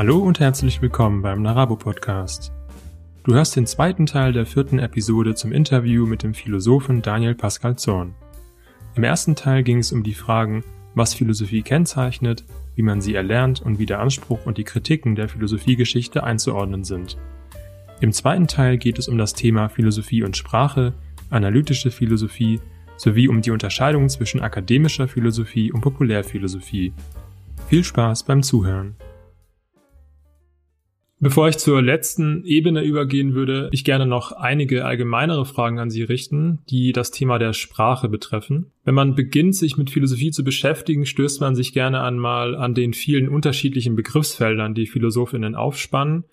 Hallo und herzlich willkommen beim Narabo Podcast. Du hörst den zweiten Teil der vierten Episode zum Interview mit dem Philosophen Daniel Pascal Zorn. Im ersten Teil ging es um die Fragen, was Philosophie kennzeichnet, wie man sie erlernt und wie der Anspruch und die Kritiken der Philosophiegeschichte einzuordnen sind. Im zweiten Teil geht es um das Thema Philosophie und Sprache, analytische Philosophie sowie um die Unterscheidung zwischen akademischer Philosophie und Populärphilosophie. Viel Spaß beim Zuhören. Bevor ich zur letzten Ebene übergehen würde, ich gerne noch einige allgemeinere Fragen an Sie richten, die das Thema der Sprache betreffen. Wenn man beginnt, sich mit Philosophie zu beschäftigen, stößt man sich gerne einmal an den vielen unterschiedlichen Begriffsfeldern, die Philosophinnen aufspannen.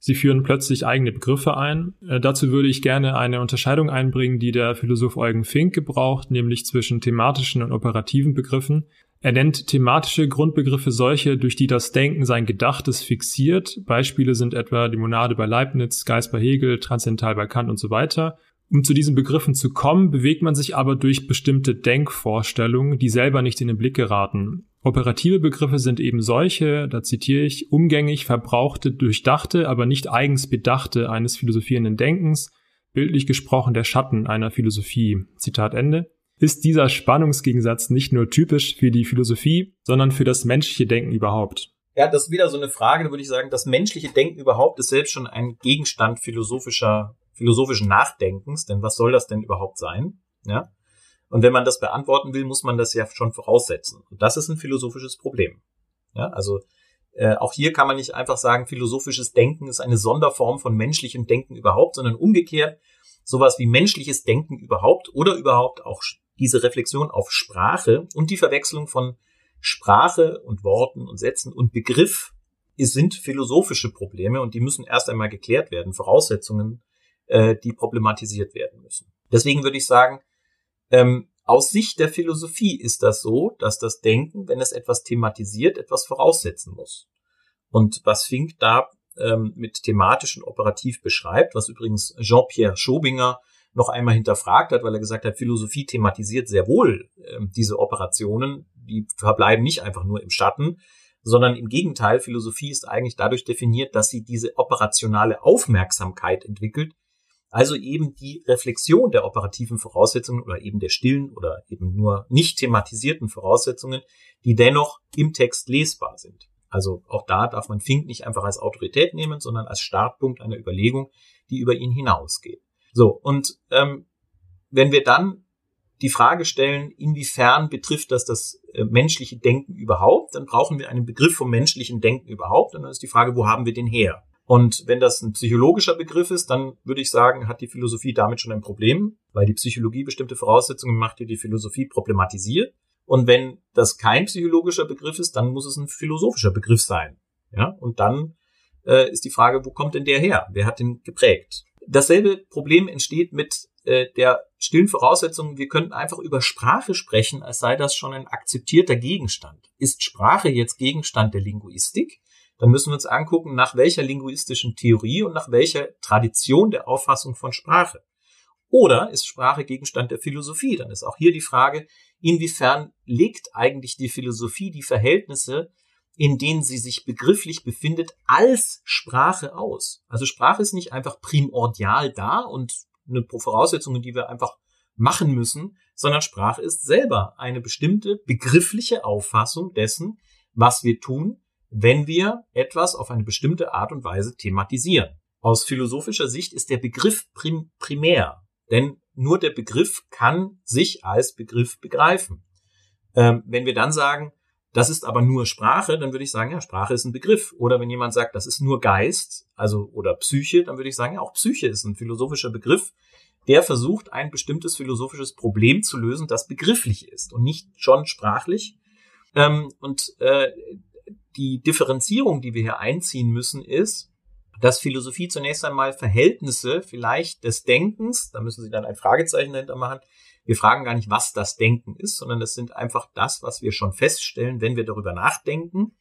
Sie führen plötzlich eigene Begriffe ein. Äh, dazu würde ich gerne eine Unterscheidung einbringen, die der Philosoph Eugen Fink gebraucht, nämlich zwischen thematischen und operativen Begriffen. Er nennt thematische Grundbegriffe solche, durch die das Denken sein Gedachtes fixiert. Beispiele sind etwa die Monade bei Leibniz, Geist bei Hegel, Transzendental bei Kant und so weiter. Um zu diesen Begriffen zu kommen, bewegt man sich aber durch bestimmte Denkvorstellungen, die selber nicht in den Blick geraten. Operative Begriffe sind eben solche, da zitiere ich, umgängig verbrauchte, durchdachte, aber nicht eigens bedachte eines philosophierenden Denkens, bildlich gesprochen der Schatten einer Philosophie. Zitat Ende ist dieser Spannungsgegensatz nicht nur typisch für die Philosophie, sondern für das menschliche Denken überhaupt? Ja, das ist wieder so eine Frage, da würde ich sagen, das menschliche Denken überhaupt ist selbst schon ein Gegenstand philosophischer, philosophischen Nachdenkens, denn was soll das denn überhaupt sein? Ja. Und wenn man das beantworten will, muss man das ja schon voraussetzen. Und das ist ein philosophisches Problem. Ja, also äh, auch hier kann man nicht einfach sagen, philosophisches Denken ist eine Sonderform von menschlichem Denken überhaupt, sondern umgekehrt sowas wie menschliches Denken überhaupt oder überhaupt auch diese Reflexion auf Sprache und die Verwechslung von Sprache und Worten und Sätzen und Begriff sind philosophische Probleme und die müssen erst einmal geklärt werden, Voraussetzungen, äh, die problematisiert werden müssen. Deswegen würde ich sagen, ähm, aus Sicht der Philosophie ist das so, dass das Denken, wenn es etwas thematisiert, etwas voraussetzen muss. Und was Fink da ähm, mit thematisch und operativ beschreibt, was übrigens Jean-Pierre Schobinger noch einmal hinterfragt hat, weil er gesagt hat, Philosophie thematisiert sehr wohl äh, diese Operationen, die verbleiben nicht einfach nur im Schatten, sondern im Gegenteil, Philosophie ist eigentlich dadurch definiert, dass sie diese operationale Aufmerksamkeit entwickelt, also eben die Reflexion der operativen Voraussetzungen oder eben der stillen oder eben nur nicht thematisierten Voraussetzungen, die dennoch im Text lesbar sind. Also auch da darf man Fink nicht einfach als Autorität nehmen, sondern als Startpunkt einer Überlegung, die über ihn hinausgeht. So, und ähm, wenn wir dann die Frage stellen, inwiefern betrifft das das äh, menschliche Denken überhaupt, dann brauchen wir einen Begriff vom menschlichen Denken überhaupt. Und dann ist die Frage, wo haben wir den her? Und wenn das ein psychologischer Begriff ist, dann würde ich sagen, hat die Philosophie damit schon ein Problem, weil die Psychologie bestimmte Voraussetzungen macht, die die Philosophie problematisiert. Und wenn das kein psychologischer Begriff ist, dann muss es ein philosophischer Begriff sein. Ja, und dann äh, ist die Frage, wo kommt denn der her? Wer hat den geprägt? Dasselbe Problem entsteht mit äh, der stillen Voraussetzung, wir könnten einfach über Sprache sprechen, als sei das schon ein akzeptierter Gegenstand. Ist Sprache jetzt Gegenstand der Linguistik? Dann müssen wir uns angucken, nach welcher linguistischen Theorie und nach welcher Tradition der Auffassung von Sprache. Oder ist Sprache Gegenstand der Philosophie? Dann ist auch hier die Frage, inwiefern legt eigentlich die Philosophie die Verhältnisse in denen sie sich begrifflich befindet, als Sprache aus. Also Sprache ist nicht einfach primordial da und eine Voraussetzung, die wir einfach machen müssen, sondern Sprache ist selber eine bestimmte begriffliche Auffassung dessen, was wir tun, wenn wir etwas auf eine bestimmte Art und Weise thematisieren. Aus philosophischer Sicht ist der Begriff prim primär, denn nur der Begriff kann sich als Begriff begreifen. Ähm, wenn wir dann sagen, das ist aber nur Sprache, dann würde ich sagen, ja, Sprache ist ein Begriff. Oder wenn jemand sagt, das ist nur Geist, also oder Psyche, dann würde ich sagen, ja, auch Psyche ist ein philosophischer Begriff, der versucht, ein bestimmtes philosophisches Problem zu lösen, das begrifflich ist und nicht schon sprachlich. Ähm, und äh, die Differenzierung, die wir hier einziehen müssen, ist, dass Philosophie zunächst einmal Verhältnisse vielleicht des Denkens, da müssen Sie dann ein Fragezeichen dahinter machen, wir fragen gar nicht, was das Denken ist, sondern das sind einfach das, was wir schon feststellen, wenn wir darüber nachdenken.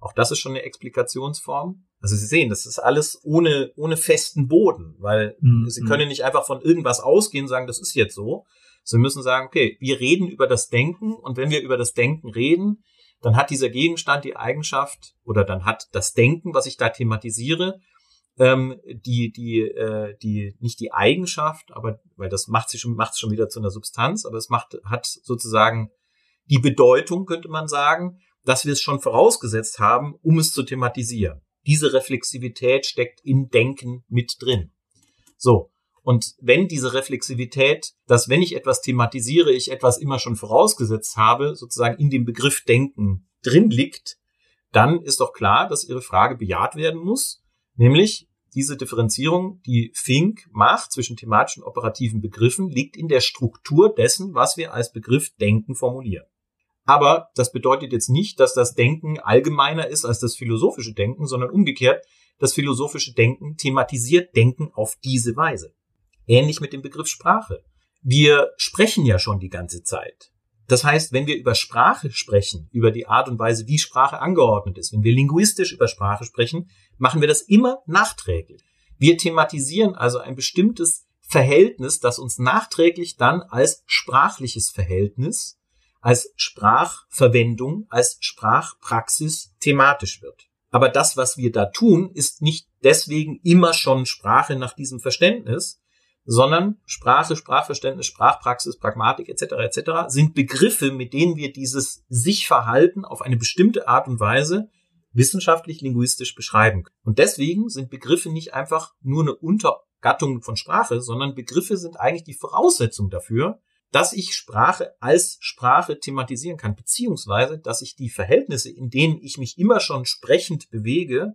Auch das ist schon eine Explikationsform. Also Sie sehen, das ist alles ohne, ohne festen Boden, weil mhm. Sie können nicht einfach von irgendwas ausgehen und sagen, das ist jetzt so. Sie müssen sagen, okay, wir reden über das Denken und wenn wir über das Denken reden, dann hat dieser Gegenstand die Eigenschaft oder dann hat das Denken, was ich da thematisiere, ähm, die, die, äh, die, nicht die Eigenschaft, aber, weil das macht sie schon, macht es schon wieder zu einer Substanz, aber es macht, hat sozusagen die Bedeutung, könnte man sagen, dass wir es schon vorausgesetzt haben, um es zu thematisieren. Diese Reflexivität steckt in Denken mit drin. So. Und wenn diese Reflexivität, dass wenn ich etwas thematisiere, ich etwas immer schon vorausgesetzt habe, sozusagen in dem Begriff Denken drin liegt, dann ist doch klar, dass Ihre Frage bejaht werden muss, nämlich diese Differenzierung, die Fink macht zwischen thematischen und operativen Begriffen, liegt in der Struktur dessen, was wir als Begriff Denken formulieren. Aber das bedeutet jetzt nicht, dass das Denken allgemeiner ist als das philosophische Denken, sondern umgekehrt, das philosophische Denken thematisiert Denken auf diese Weise. Ähnlich mit dem Begriff Sprache. Wir sprechen ja schon die ganze Zeit. Das heißt, wenn wir über Sprache sprechen, über die Art und Weise, wie Sprache angeordnet ist, wenn wir linguistisch über Sprache sprechen, machen wir das immer nachträglich. Wir thematisieren also ein bestimmtes Verhältnis, das uns nachträglich dann als sprachliches Verhältnis als Sprachverwendung, als Sprachpraxis thematisch wird. Aber das, was wir da tun, ist nicht deswegen immer schon Sprache nach diesem Verständnis, sondern Sprache, Sprachverständnis, Sprachpraxis, Pragmatik etc. etc. sind Begriffe, mit denen wir dieses Sich-Verhalten auf eine bestimmte Art und Weise wissenschaftlich linguistisch beschreiben. Und deswegen sind Begriffe nicht einfach nur eine Untergattung von Sprache, sondern Begriffe sind eigentlich die Voraussetzung dafür, dass ich Sprache als Sprache thematisieren kann, beziehungsweise, dass ich die Verhältnisse, in denen ich mich immer schon sprechend bewege,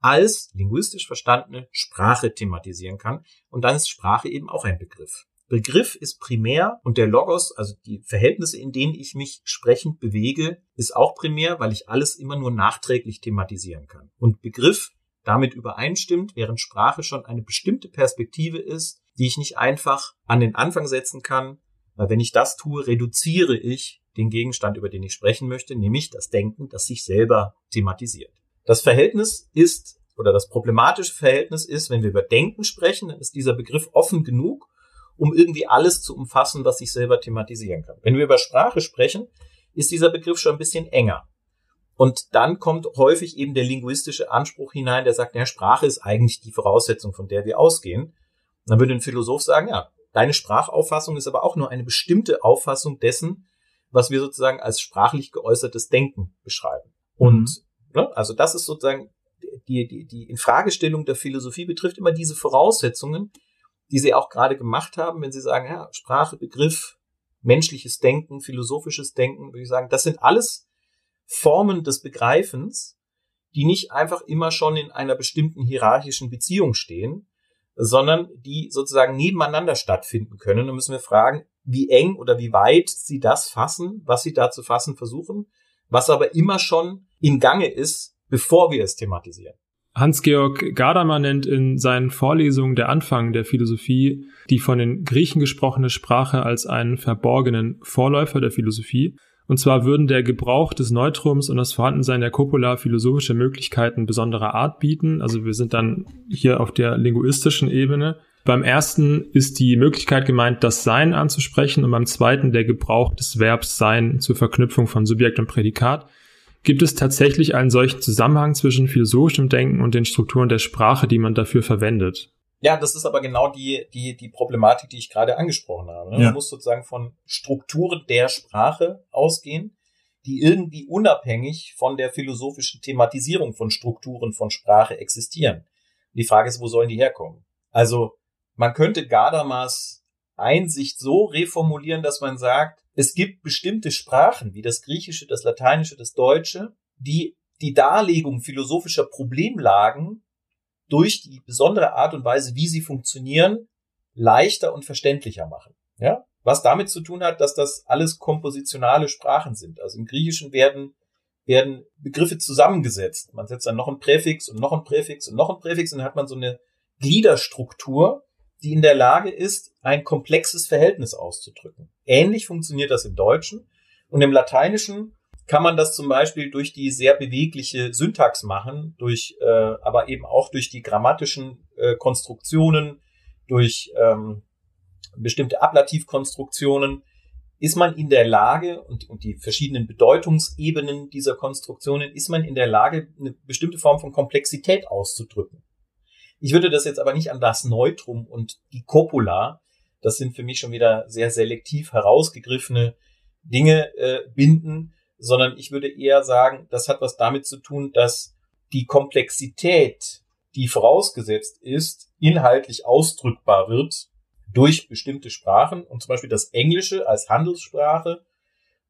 als linguistisch verstandene Sprache thematisieren kann. Und dann ist Sprache eben auch ein Begriff. Begriff ist primär und der Logos, also die Verhältnisse, in denen ich mich sprechend bewege, ist auch primär, weil ich alles immer nur nachträglich thematisieren kann. Und Begriff damit übereinstimmt, während Sprache schon eine bestimmte Perspektive ist, die ich nicht einfach an den Anfang setzen kann, weil wenn ich das tue, reduziere ich den Gegenstand, über den ich sprechen möchte, nämlich das Denken, das sich selber thematisiert. Das Verhältnis ist, oder das problematische Verhältnis ist, wenn wir über Denken sprechen, dann ist dieser Begriff offen genug, um irgendwie alles zu umfassen, was sich selber thematisieren kann. Wenn wir über Sprache sprechen, ist dieser Begriff schon ein bisschen enger. Und dann kommt häufig eben der linguistische Anspruch hinein, der sagt, ja, Sprache ist eigentlich die Voraussetzung, von der wir ausgehen. Und dann würde ein Philosoph sagen, ja, Deine Sprachauffassung ist aber auch nur eine bestimmte Auffassung dessen, was wir sozusagen als sprachlich geäußertes Denken beschreiben. Und mhm. ne, also das ist sozusagen die, die, die Infragestellung der Philosophie betrifft immer diese Voraussetzungen, die Sie auch gerade gemacht haben, wenn Sie sagen, ja, Sprache, Begriff, menschliches Denken, philosophisches Denken, würde ich sagen, das sind alles Formen des Begreifens, die nicht einfach immer schon in einer bestimmten hierarchischen Beziehung stehen, sondern die sozusagen nebeneinander stattfinden können. Und müssen wir fragen, wie eng oder wie weit sie das fassen, was sie da zu fassen versuchen, was aber immer schon in Gange ist, bevor wir es thematisieren. Hans-Georg Gadamer nennt in seinen Vorlesungen der Anfang der Philosophie die von den Griechen gesprochene Sprache als einen verborgenen Vorläufer der Philosophie und zwar würden der Gebrauch des Neutrums und das Vorhandensein der Copula philosophische Möglichkeiten besonderer Art bieten. Also wir sind dann hier auf der linguistischen Ebene. Beim ersten ist die Möglichkeit gemeint, das Sein anzusprechen und beim zweiten der Gebrauch des Verbs Sein zur Verknüpfung von Subjekt und Prädikat. Gibt es tatsächlich einen solchen Zusammenhang zwischen philosophischem Denken und den Strukturen der Sprache, die man dafür verwendet? Ja, das ist aber genau die, die, die Problematik, die ich gerade angesprochen habe. Ne? Ja. Man muss sozusagen von Strukturen der Sprache ausgehen, die irgendwie unabhängig von der philosophischen Thematisierung von Strukturen von Sprache existieren. Die Frage ist, wo sollen die herkommen? Also, man könnte Gadamas Einsicht so reformulieren, dass man sagt, es gibt bestimmte Sprachen, wie das Griechische, das Lateinische, das Deutsche, die die Darlegung philosophischer Problemlagen durch die besondere Art und Weise, wie sie funktionieren, leichter und verständlicher machen. Ja? Was damit zu tun hat, dass das alles kompositionale Sprachen sind. Also im Griechischen werden, werden Begriffe zusammengesetzt. Man setzt dann noch ein Präfix und noch ein Präfix und noch ein Präfix und dann hat man so eine Gliederstruktur, die in der Lage ist, ein komplexes Verhältnis auszudrücken. Ähnlich funktioniert das im Deutschen. Und im Lateinischen kann man das zum Beispiel durch die sehr bewegliche Syntax machen, durch, äh, aber eben auch durch die grammatischen äh, Konstruktionen, durch ähm, bestimmte Ablativkonstruktionen, ist man in der Lage und, und die verschiedenen Bedeutungsebenen dieser Konstruktionen, ist man in der Lage, eine bestimmte Form von Komplexität auszudrücken. Ich würde das jetzt aber nicht an das Neutrum und die Copula, das sind für mich schon wieder sehr selektiv herausgegriffene Dinge äh, binden, sondern ich würde eher sagen, das hat was damit zu tun, dass die Komplexität, die vorausgesetzt ist, inhaltlich ausdrückbar wird durch bestimmte Sprachen. Und zum Beispiel das Englische als Handelssprache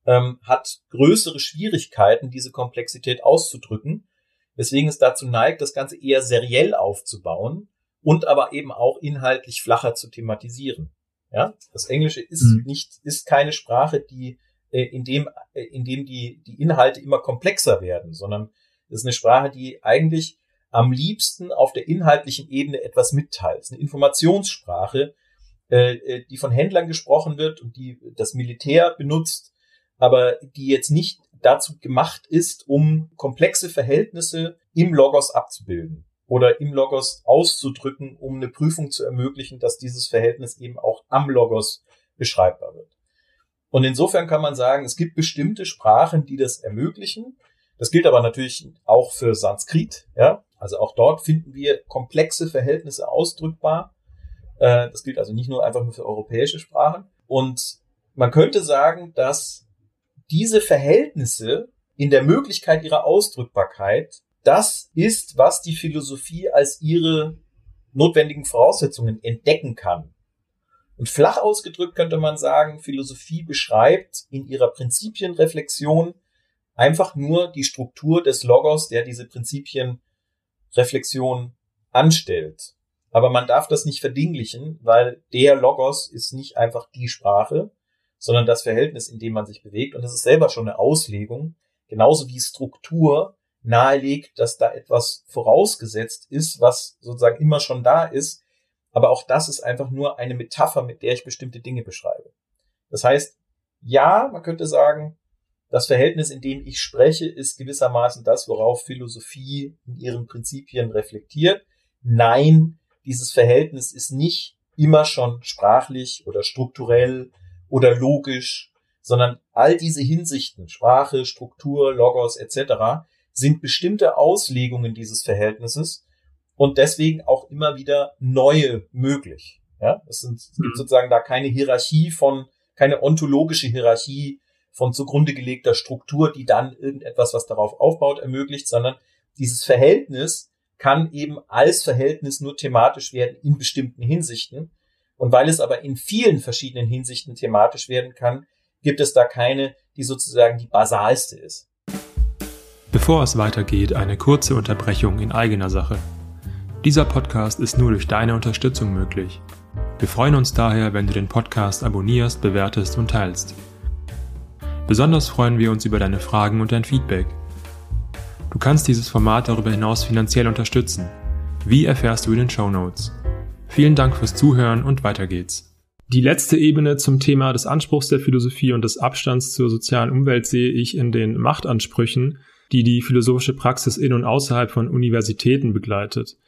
ähm, hat größere Schwierigkeiten, diese Komplexität auszudrücken, weswegen es dazu neigt, das Ganze eher seriell aufzubauen und aber eben auch inhaltlich flacher zu thematisieren. Ja, das Englische ist mhm. nicht, ist keine Sprache, die äh, in dem, äh, in dem die, die Inhalte immer komplexer werden, sondern es ist eine Sprache, die eigentlich am liebsten auf der inhaltlichen Ebene etwas mitteilt. Es ist eine Informationssprache, äh, äh, die von Händlern gesprochen wird und die das Militär benutzt, aber die jetzt nicht dazu gemacht ist, um komplexe Verhältnisse im Logos abzubilden oder im Logos auszudrücken, um eine Prüfung zu ermöglichen, dass dieses Verhältnis eben auch am Logos beschreibbar wird. Und insofern kann man sagen, es gibt bestimmte Sprachen, die das ermöglichen. Das gilt aber natürlich auch für Sanskrit. Ja? Also auch dort finden wir komplexe Verhältnisse ausdrückbar. Äh, das gilt also nicht nur einfach nur für europäische Sprachen. Und man könnte sagen, dass diese Verhältnisse in der Möglichkeit ihrer Ausdrückbarkeit das ist, was die Philosophie als ihre notwendigen Voraussetzungen entdecken kann. Und flach ausgedrückt könnte man sagen, Philosophie beschreibt in ihrer Prinzipienreflexion einfach nur die Struktur des Logos, der diese Prinzipienreflexion anstellt. Aber man darf das nicht verdinglichen, weil der Logos ist nicht einfach die Sprache, sondern das Verhältnis, in dem man sich bewegt. Und das ist selber schon eine Auslegung, genauso wie Struktur nahelegt, dass da etwas vorausgesetzt ist, was sozusagen immer schon da ist. Aber auch das ist einfach nur eine Metapher, mit der ich bestimmte Dinge beschreibe. Das heißt, ja, man könnte sagen, das Verhältnis, in dem ich spreche, ist gewissermaßen das, worauf Philosophie in ihren Prinzipien reflektiert. Nein, dieses Verhältnis ist nicht immer schon sprachlich oder strukturell oder logisch, sondern all diese Hinsichten, Sprache, Struktur, Logos etc., sind bestimmte Auslegungen dieses Verhältnisses und deswegen auch immer wieder neue möglich. Ja, es, sind, es gibt mhm. sozusagen da keine Hierarchie von, keine ontologische Hierarchie von zugrunde gelegter Struktur, die dann irgendetwas, was darauf aufbaut, ermöglicht, sondern dieses Verhältnis kann eben als Verhältnis nur thematisch werden in bestimmten Hinsichten. Und weil es aber in vielen verschiedenen Hinsichten thematisch werden kann, gibt es da keine, die sozusagen die basalste ist. Bevor es weitergeht, eine kurze Unterbrechung in eigener Sache. Dieser Podcast ist nur durch deine Unterstützung möglich. Wir freuen uns daher, wenn du den Podcast abonnierst, bewertest und teilst. Besonders freuen wir uns über deine Fragen und dein Feedback. Du kannst dieses Format darüber hinaus finanziell unterstützen. Wie erfährst du in den Show Notes? Vielen Dank fürs Zuhören und weiter geht's. Die letzte Ebene zum Thema des Anspruchs der Philosophie und des Abstands zur sozialen Umwelt sehe ich in den Machtansprüchen, die die philosophische Praxis in und außerhalb von Universitäten begleitet.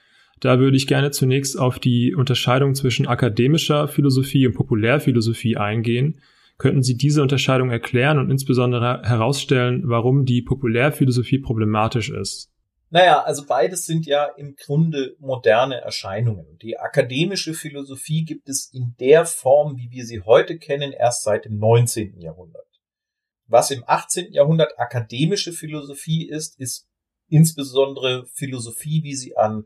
Da würde ich gerne zunächst auf die Unterscheidung zwischen akademischer Philosophie und Populärphilosophie eingehen, Könnten Sie diese Unterscheidung erklären und insbesondere herausstellen, warum die Populärphilosophie problematisch ist? Naja, also beides sind ja im Grunde moderne Erscheinungen. Die akademische Philosophie gibt es in der Form, wie wir sie heute kennen, erst seit dem 19. Jahrhundert. Was im 18. Jahrhundert akademische Philosophie ist, ist insbesondere Philosophie, wie sie an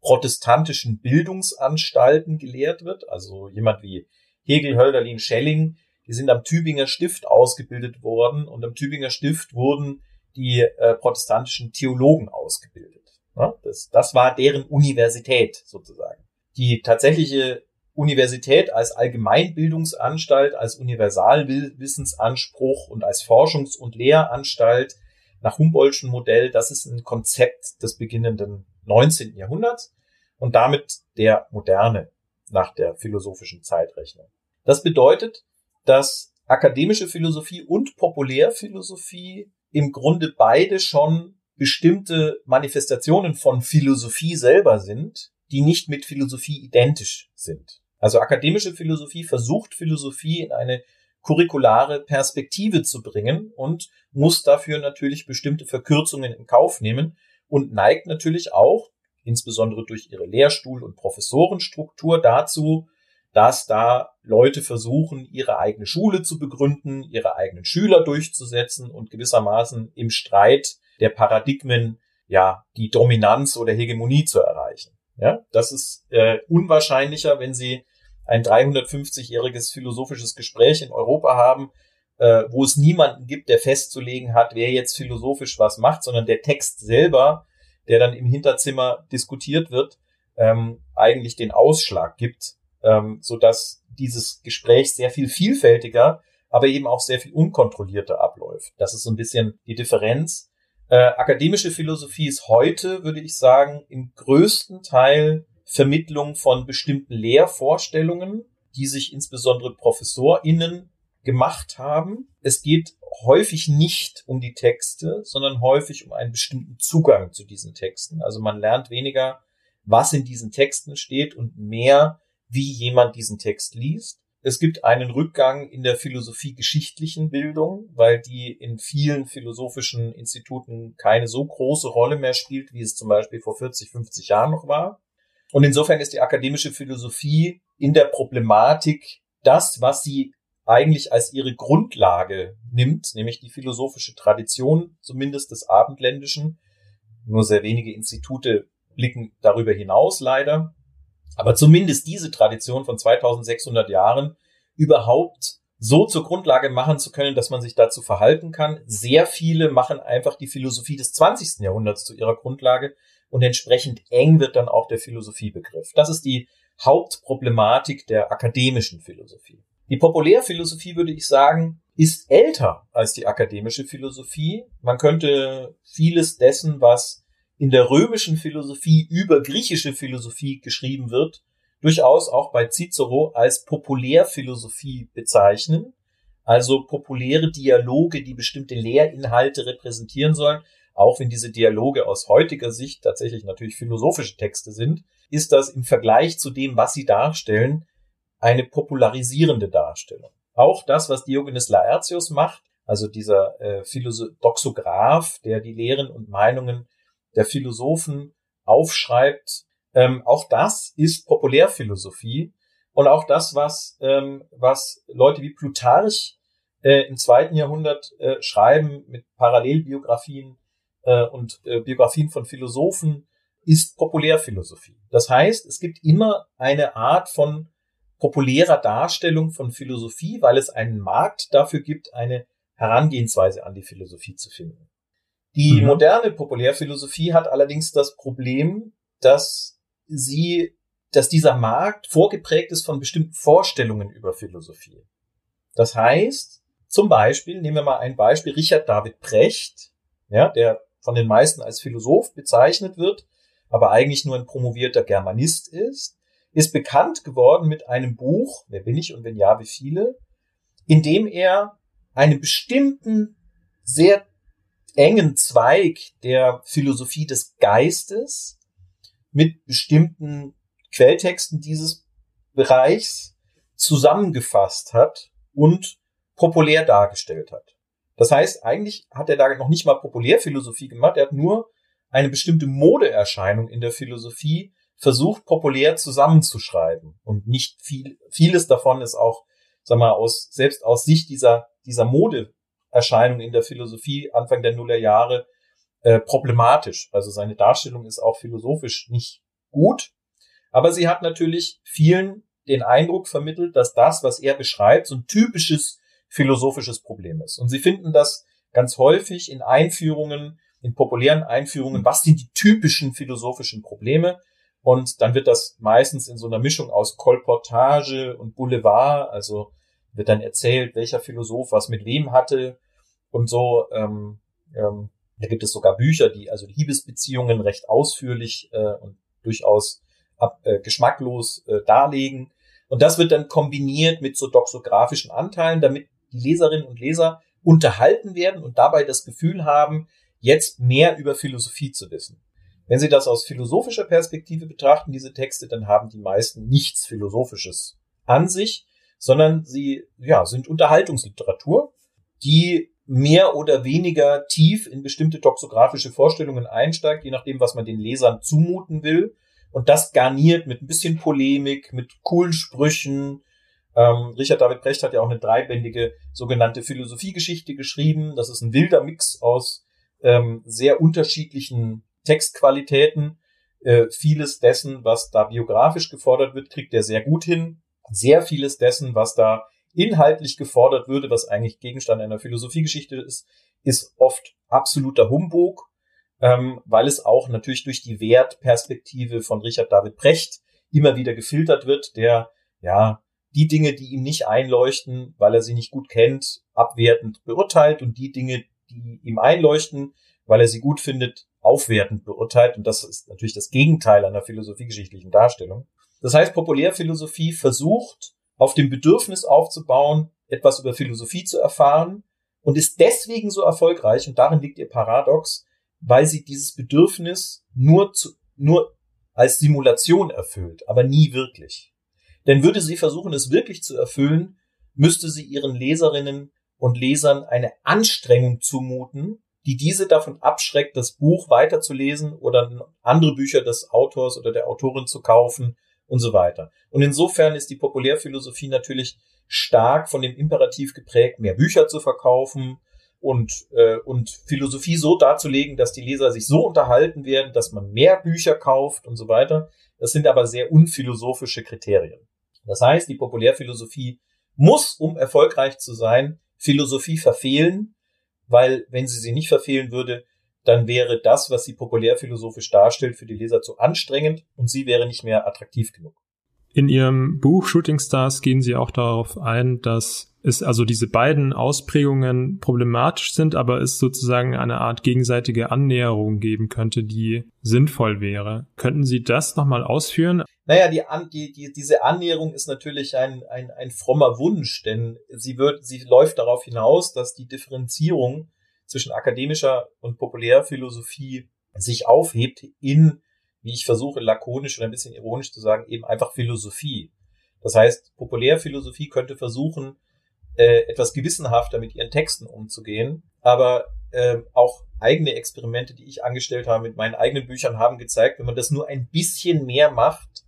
protestantischen Bildungsanstalten gelehrt wird. Also jemand wie Hegel, Hölderlin, Schelling, die sind am Tübinger Stift ausgebildet worden und am Tübinger Stift wurden die äh, protestantischen Theologen ausgebildet. Ja, das, das war deren Universität sozusagen. Die tatsächliche Universität als Allgemeinbildungsanstalt, als Universalwissensanspruch und als Forschungs- und Lehranstalt nach Humboldtschen Modell, das ist ein Konzept des beginnenden 19. Jahrhunderts und damit der Moderne nach der philosophischen Zeitrechnung. Das bedeutet, dass akademische Philosophie und Populärphilosophie im Grunde beide schon bestimmte Manifestationen von Philosophie selber sind, die nicht mit Philosophie identisch sind. Also akademische Philosophie versucht Philosophie in eine curriculare Perspektive zu bringen und muss dafür natürlich bestimmte Verkürzungen in Kauf nehmen und neigt natürlich auch, insbesondere durch ihre Lehrstuhl- und Professorenstruktur, dazu, dass da Leute versuchen, ihre eigene Schule zu begründen, ihre eigenen Schüler durchzusetzen und gewissermaßen im Streit der Paradigmen ja die Dominanz oder Hegemonie zu erreichen. Ja, das ist äh, unwahrscheinlicher, wenn Sie ein 350-jähriges philosophisches Gespräch in Europa haben, äh, wo es niemanden gibt, der festzulegen hat, wer jetzt philosophisch was macht, sondern der Text selber, der dann im Hinterzimmer diskutiert wird, ähm, eigentlich den Ausschlag gibt, ähm, so dass dieses Gespräch sehr viel vielfältiger, aber eben auch sehr viel unkontrollierter abläuft. Das ist so ein bisschen die Differenz. Äh, akademische Philosophie ist heute, würde ich sagen, im größten Teil Vermittlung von bestimmten Lehrvorstellungen, die sich insbesondere ProfessorInnen gemacht haben. Es geht häufig nicht um die Texte, sondern häufig um einen bestimmten Zugang zu diesen Texten. Also man lernt weniger, was in diesen Texten steht und mehr, wie jemand diesen Text liest. Es gibt einen Rückgang in der philosophie-geschichtlichen Bildung, weil die in vielen philosophischen Instituten keine so große Rolle mehr spielt, wie es zum Beispiel vor 40, 50 Jahren noch war. Und insofern ist die akademische Philosophie in der Problematik das, was sie eigentlich als ihre Grundlage nimmt, nämlich die philosophische Tradition, zumindest des Abendländischen. Nur sehr wenige Institute blicken darüber hinaus leider. Aber zumindest diese Tradition von 2600 Jahren überhaupt so zur Grundlage machen zu können, dass man sich dazu verhalten kann. Sehr viele machen einfach die Philosophie des 20. Jahrhunderts zu ihrer Grundlage und entsprechend eng wird dann auch der Philosophiebegriff. Das ist die Hauptproblematik der akademischen Philosophie. Die Populärphilosophie, würde ich sagen, ist älter als die akademische Philosophie. Man könnte vieles dessen, was in der römischen Philosophie über griechische Philosophie geschrieben wird, durchaus auch bei Cicero als Populärphilosophie bezeichnen, also populäre Dialoge, die bestimmte Lehrinhalte repräsentieren sollen, auch wenn diese Dialoge aus heutiger Sicht tatsächlich natürlich philosophische Texte sind, ist das im Vergleich zu dem, was sie darstellen, eine popularisierende Darstellung. Auch das, was Diogenes Laertius macht, also dieser äh, Doxograph, der die Lehren und Meinungen der Philosophen aufschreibt. Ähm, auch das ist Populärphilosophie und auch das, was, ähm, was Leute wie Plutarch äh, im zweiten Jahrhundert äh, schreiben mit Parallelbiografien äh, und äh, Biografien von Philosophen, ist Populärphilosophie. Das heißt, es gibt immer eine Art von populärer Darstellung von Philosophie, weil es einen Markt dafür gibt, eine Herangehensweise an die Philosophie zu finden. Die mhm. moderne Populärphilosophie hat allerdings das Problem, dass sie, dass dieser Markt vorgeprägt ist von bestimmten Vorstellungen über Philosophie. Das heißt, zum Beispiel, nehmen wir mal ein Beispiel, Richard David Precht, ja, der von den meisten als Philosoph bezeichnet wird, aber eigentlich nur ein promovierter Germanist ist, ist bekannt geworden mit einem Buch, wer bin ich und wenn ja, wie viele, in dem er einen bestimmten, sehr engen Zweig der Philosophie des Geistes mit bestimmten Quelltexten dieses Bereichs zusammengefasst hat und populär dargestellt hat. Das heißt, eigentlich hat er da noch nicht mal Populärphilosophie gemacht, er hat nur eine bestimmte Modeerscheinung in der Philosophie versucht, populär zusammenzuschreiben. Und nicht viel, vieles davon ist auch, sag mal, aus, selbst aus Sicht dieser, dieser Mode Erscheinung in der Philosophie Anfang der Nullerjahre äh, problematisch. Also seine Darstellung ist auch philosophisch nicht gut. Aber sie hat natürlich vielen den Eindruck vermittelt, dass das, was er beschreibt, so ein typisches philosophisches Problem ist. Und sie finden das ganz häufig in Einführungen, in populären Einführungen, was sind die typischen philosophischen Probleme? Und dann wird das meistens in so einer Mischung aus Kolportage und Boulevard, also wird dann erzählt, welcher Philosoph was mit wem hatte und so. Ähm, ähm, da gibt es sogar Bücher, die also Liebesbeziehungen recht ausführlich äh, und durchaus ab, äh, geschmacklos äh, darlegen. Und das wird dann kombiniert mit so doxografischen Anteilen, damit die Leserinnen und Leser unterhalten werden und dabei das Gefühl haben, jetzt mehr über Philosophie zu wissen. Wenn Sie das aus philosophischer Perspektive betrachten, diese Texte, dann haben die meisten nichts Philosophisches an sich, sondern sie ja, sind Unterhaltungsliteratur, die mehr oder weniger tief in bestimmte toxografische Vorstellungen einsteigt, je nachdem, was man den Lesern zumuten will. Und das garniert mit ein bisschen Polemik, mit coolen Sprüchen. Ähm, Richard David Brecht hat ja auch eine dreibändige sogenannte Philosophiegeschichte geschrieben. Das ist ein wilder Mix aus ähm, sehr unterschiedlichen Textqualitäten. Äh, vieles dessen, was da biografisch gefordert wird, kriegt er sehr gut hin. Sehr vieles dessen, was da inhaltlich gefordert würde, was eigentlich Gegenstand einer Philosophiegeschichte ist, ist oft absoluter Humbug, ähm, weil es auch natürlich durch die Wertperspektive von Richard David Brecht immer wieder gefiltert wird, der ja die Dinge, die ihm nicht einleuchten, weil er sie nicht gut kennt, abwertend beurteilt und die Dinge, die ihm einleuchten, weil er sie gut findet, aufwertend beurteilt. Und das ist natürlich das Gegenteil einer philosophiegeschichtlichen Darstellung. Das heißt, Populärphilosophie versucht, auf dem Bedürfnis aufzubauen, etwas über Philosophie zu erfahren und ist deswegen so erfolgreich, und darin liegt ihr Paradox, weil sie dieses Bedürfnis nur, zu, nur als Simulation erfüllt, aber nie wirklich. Denn würde sie versuchen, es wirklich zu erfüllen, müsste sie ihren Leserinnen und Lesern eine Anstrengung zumuten, die diese davon abschreckt, das Buch weiterzulesen oder andere Bücher des Autors oder der Autorin zu kaufen und so weiter. Und insofern ist die Populärphilosophie natürlich stark von dem Imperativ geprägt, mehr Bücher zu verkaufen und, äh, und Philosophie so darzulegen, dass die Leser sich so unterhalten werden, dass man mehr Bücher kauft und so weiter. Das sind aber sehr unphilosophische Kriterien. Das heißt, die Populärphilosophie muss, um erfolgreich zu sein, Philosophie verfehlen, weil wenn sie sie nicht verfehlen würde, dann wäre das, was sie populärphilosophisch darstellt, für die Leser zu anstrengend und sie wäre nicht mehr attraktiv genug. In Ihrem Buch Shooting Stars gehen Sie auch darauf ein, dass es also diese beiden Ausprägungen problematisch sind, aber es sozusagen eine Art gegenseitige Annäherung geben könnte, die sinnvoll wäre. Könnten Sie das nochmal ausführen? Naja, die, die, die, diese Annäherung ist natürlich ein, ein, ein frommer Wunsch, denn sie wird, sie läuft darauf hinaus, dass die Differenzierung zwischen akademischer und Populärphilosophie sich aufhebt in, wie ich versuche, lakonisch oder ein bisschen ironisch zu sagen, eben einfach Philosophie. Das heißt, Populärphilosophie könnte versuchen, äh, etwas gewissenhafter mit ihren Texten umzugehen, aber äh, auch eigene Experimente, die ich angestellt habe mit meinen eigenen Büchern, haben gezeigt, wenn man das nur ein bisschen mehr macht,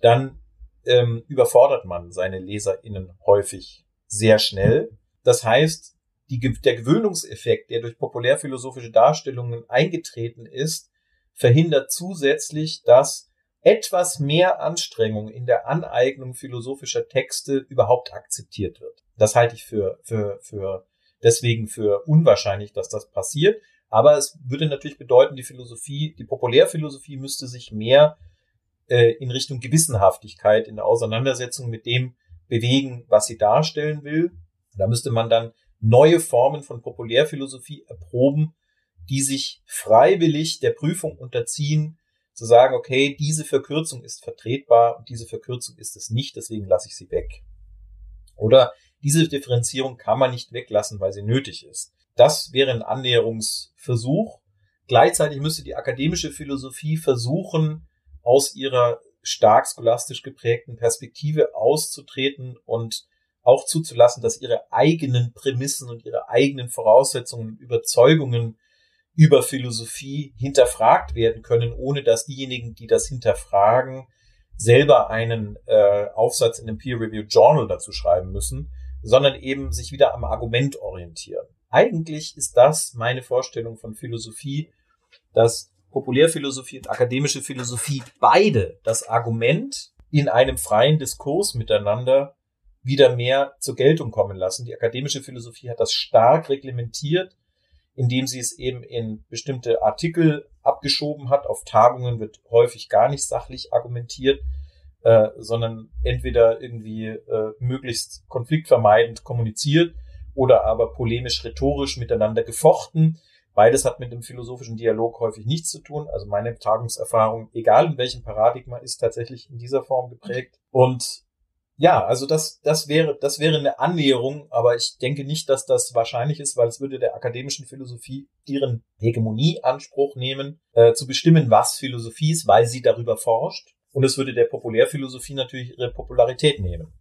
dann ähm, überfordert man seine LeserInnen häufig sehr schnell. Das heißt, die, der Gewöhnungseffekt, der durch populärphilosophische Darstellungen eingetreten ist, verhindert zusätzlich, dass etwas mehr Anstrengung in der Aneignung philosophischer Texte überhaupt akzeptiert wird. Das halte ich für, für, für deswegen für unwahrscheinlich, dass das passiert. Aber es würde natürlich bedeuten, die Philosophie, die Populärphilosophie müsste sich mehr äh, in Richtung Gewissenhaftigkeit in der Auseinandersetzung mit dem bewegen, was sie darstellen will. Da müsste man dann neue Formen von Populärphilosophie erproben, die sich freiwillig der Prüfung unterziehen, zu sagen, okay, diese Verkürzung ist vertretbar und diese Verkürzung ist es nicht, deswegen lasse ich sie weg. Oder diese Differenzierung kann man nicht weglassen, weil sie nötig ist. Das wäre ein Annäherungsversuch. Gleichzeitig müsste die akademische Philosophie versuchen, aus ihrer stark scholastisch geprägten Perspektive auszutreten und auch zuzulassen, dass ihre eigenen Prämissen und ihre eigenen Voraussetzungen, Überzeugungen über Philosophie hinterfragt werden können, ohne dass diejenigen, die das hinterfragen, selber einen äh, Aufsatz in einem Peer-Review Journal dazu schreiben müssen, sondern eben sich wieder am Argument orientieren. Eigentlich ist das meine Vorstellung von Philosophie, dass Populärphilosophie und akademische Philosophie beide das Argument in einem freien Diskurs miteinander wieder mehr zur Geltung kommen lassen. Die akademische Philosophie hat das stark reglementiert, indem sie es eben in bestimmte Artikel abgeschoben hat. Auf Tagungen wird häufig gar nicht sachlich argumentiert, äh, sondern entweder irgendwie äh, möglichst konfliktvermeidend kommuniziert oder aber polemisch rhetorisch miteinander gefochten. Beides hat mit dem philosophischen Dialog häufig nichts zu tun. Also meine Tagungserfahrung, egal in welchem Paradigma, ist tatsächlich in dieser Form geprägt. Und ja, also das, das wäre, das wäre eine Annäherung, aber ich denke nicht, dass das wahrscheinlich ist, weil es würde der akademischen Philosophie ihren Hegemonieanspruch nehmen, äh, zu bestimmen, was Philosophie ist, weil sie darüber forscht. Und es würde der Populärphilosophie natürlich ihre Popularität nehmen.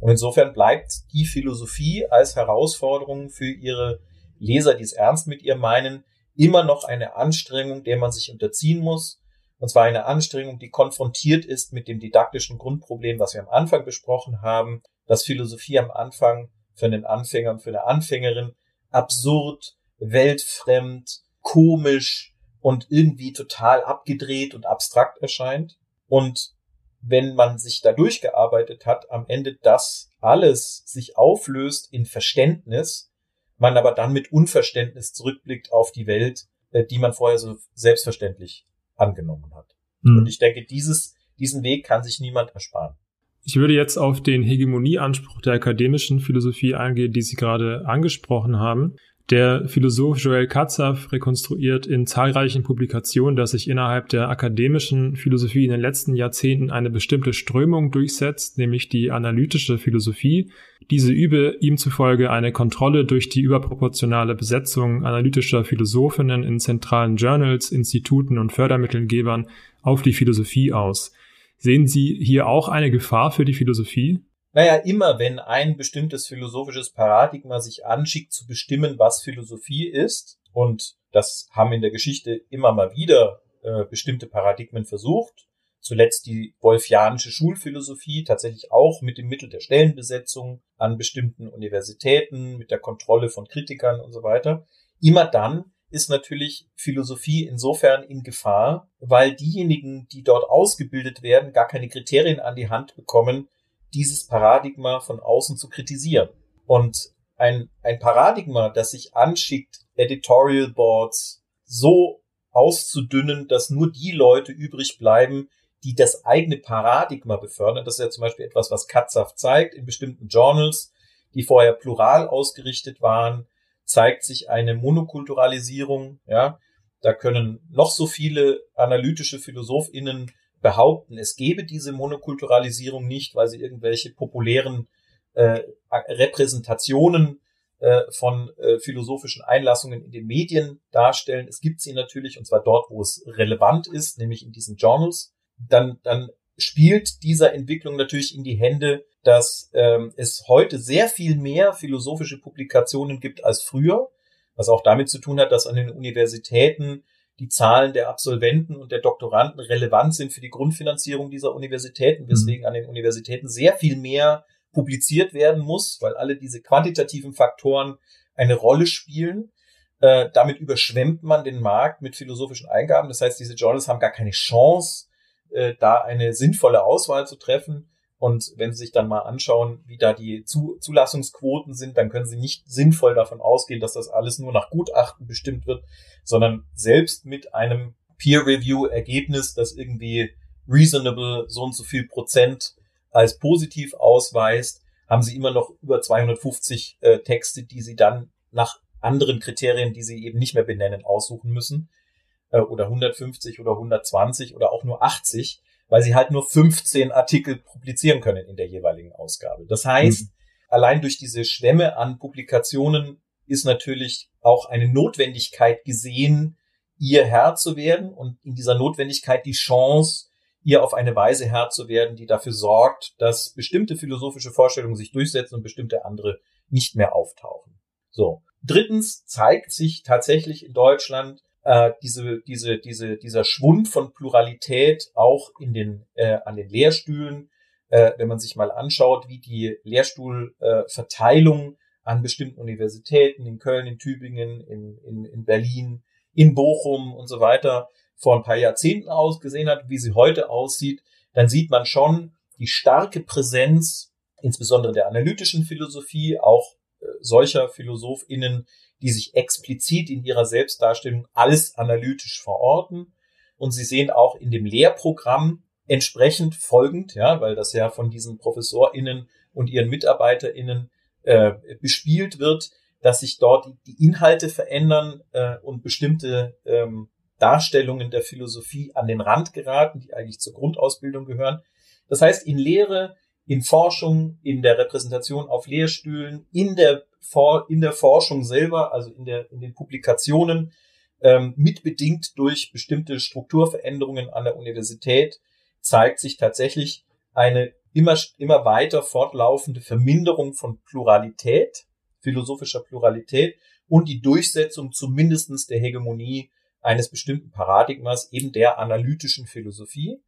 Und insofern bleibt die Philosophie als Herausforderung für ihre Leser, die es ernst mit ihr meinen, immer noch eine Anstrengung, der man sich unterziehen muss. Und zwar eine Anstrengung, die konfrontiert ist mit dem didaktischen Grundproblem, was wir am Anfang besprochen haben, dass Philosophie am Anfang für einen Anfänger und für eine Anfängerin absurd, weltfremd, komisch und irgendwie total abgedreht und abstrakt erscheint. Und wenn man sich da durchgearbeitet hat, am Ende das alles sich auflöst in Verständnis, man aber dann mit Unverständnis zurückblickt auf die Welt, äh, die man vorher so selbstverständlich angenommen hat. Mhm. Und ich denke, dieses, diesen Weg kann sich niemand ersparen. Ich würde jetzt auf den Hegemonieanspruch der akademischen Philosophie eingehen, die Sie gerade angesprochen haben. Der Philosoph Joel Katzav rekonstruiert in zahlreichen Publikationen, dass sich innerhalb der akademischen Philosophie in den letzten Jahrzehnten eine bestimmte Strömung durchsetzt, nämlich die analytische Philosophie. Diese übe ihm zufolge eine Kontrolle durch die überproportionale Besetzung analytischer Philosophinnen in zentralen Journals, Instituten und Fördermittelgebern auf die Philosophie aus. Sehen Sie hier auch eine Gefahr für die Philosophie? Naja, immer wenn ein bestimmtes philosophisches Paradigma sich anschickt zu bestimmen, was Philosophie ist, und das haben in der Geschichte immer mal wieder äh, bestimmte Paradigmen versucht, zuletzt die wolfianische Schulphilosophie, tatsächlich auch mit dem Mittel der Stellenbesetzung an bestimmten Universitäten, mit der Kontrolle von Kritikern und so weiter. Immer dann ist natürlich Philosophie insofern in Gefahr, weil diejenigen, die dort ausgebildet werden, gar keine Kriterien an die Hand bekommen, dieses Paradigma von außen zu kritisieren. Und ein, ein Paradigma, das sich anschickt, Editorial Boards so auszudünnen, dass nur die Leute übrig bleiben, die das eigene Paradigma befördern. Das ist ja zum Beispiel etwas, was Katzaft zeigt in bestimmten Journals, die vorher plural ausgerichtet waren, zeigt sich eine Monokulturalisierung, ja. Da können noch so viele analytische PhilosophInnen behaupten, es gebe diese Monokulturalisierung nicht, weil sie irgendwelche populären äh, Repräsentationen äh, von äh, philosophischen Einlassungen in den Medien darstellen. Es gibt sie natürlich, und zwar dort, wo es relevant ist, nämlich in diesen Journals. Dann, dann spielt dieser Entwicklung natürlich in die Hände, dass ähm, es heute sehr viel mehr philosophische Publikationen gibt als früher, was auch damit zu tun hat, dass an den Universitäten die Zahlen der Absolventen und der Doktoranden relevant sind für die Grundfinanzierung dieser Universitäten, mhm. weswegen an den Universitäten sehr viel mehr publiziert werden muss, weil alle diese quantitativen Faktoren eine Rolle spielen. Äh, damit überschwemmt man den Markt mit philosophischen Eingaben. Das heißt, diese Journals haben gar keine Chance, äh, da eine sinnvolle Auswahl zu treffen. Und wenn Sie sich dann mal anschauen, wie da die Zulassungsquoten sind, dann können Sie nicht sinnvoll davon ausgehen, dass das alles nur nach Gutachten bestimmt wird, sondern selbst mit einem Peer-Review-Ergebnis, das irgendwie reasonable so und so viel Prozent als positiv ausweist, haben Sie immer noch über 250 äh, Texte, die Sie dann nach anderen Kriterien, die Sie eben nicht mehr benennen, aussuchen müssen. Äh, oder 150 oder 120 oder auch nur 80 weil sie halt nur 15 Artikel publizieren können in der jeweiligen Ausgabe. Das heißt, mhm. allein durch diese Schwämme an Publikationen ist natürlich auch eine Notwendigkeit gesehen, ihr Herr zu werden und in dieser Notwendigkeit die Chance, ihr auf eine Weise Herr zu werden, die dafür sorgt, dass bestimmte philosophische Vorstellungen sich durchsetzen und bestimmte andere nicht mehr auftauchen. So. Drittens zeigt sich tatsächlich in Deutschland äh, diese, diese, diese, dieser Schwund von Pluralität auch in den, äh, an den Lehrstühlen, äh, wenn man sich mal anschaut, wie die Lehrstuhlverteilung äh, an bestimmten Universitäten in Köln, in Tübingen, in, in, in Berlin, in Bochum und so weiter vor ein paar Jahrzehnten ausgesehen hat, wie sie heute aussieht, dann sieht man schon die starke Präsenz, insbesondere der analytischen Philosophie, auch äh, solcher PhilosophInnen, die sich explizit in ihrer Selbstdarstellung alles analytisch verorten. Und Sie sehen auch in dem Lehrprogramm entsprechend folgend, ja, weil das ja von diesen ProfessorInnen und ihren MitarbeiterInnen äh, bespielt wird, dass sich dort die Inhalte verändern äh, und bestimmte ähm, Darstellungen der Philosophie an den Rand geraten, die eigentlich zur Grundausbildung gehören. Das heißt, in Lehre, in Forschung, in der Repräsentation auf Lehrstühlen, in der in der Forschung selber, also in, der, in den Publikationen, ähm, mitbedingt durch bestimmte Strukturveränderungen an der Universität, zeigt sich tatsächlich eine immer, immer weiter fortlaufende Verminderung von Pluralität, philosophischer Pluralität und die Durchsetzung zumindestens der Hegemonie eines bestimmten Paradigmas, eben der analytischen Philosophie,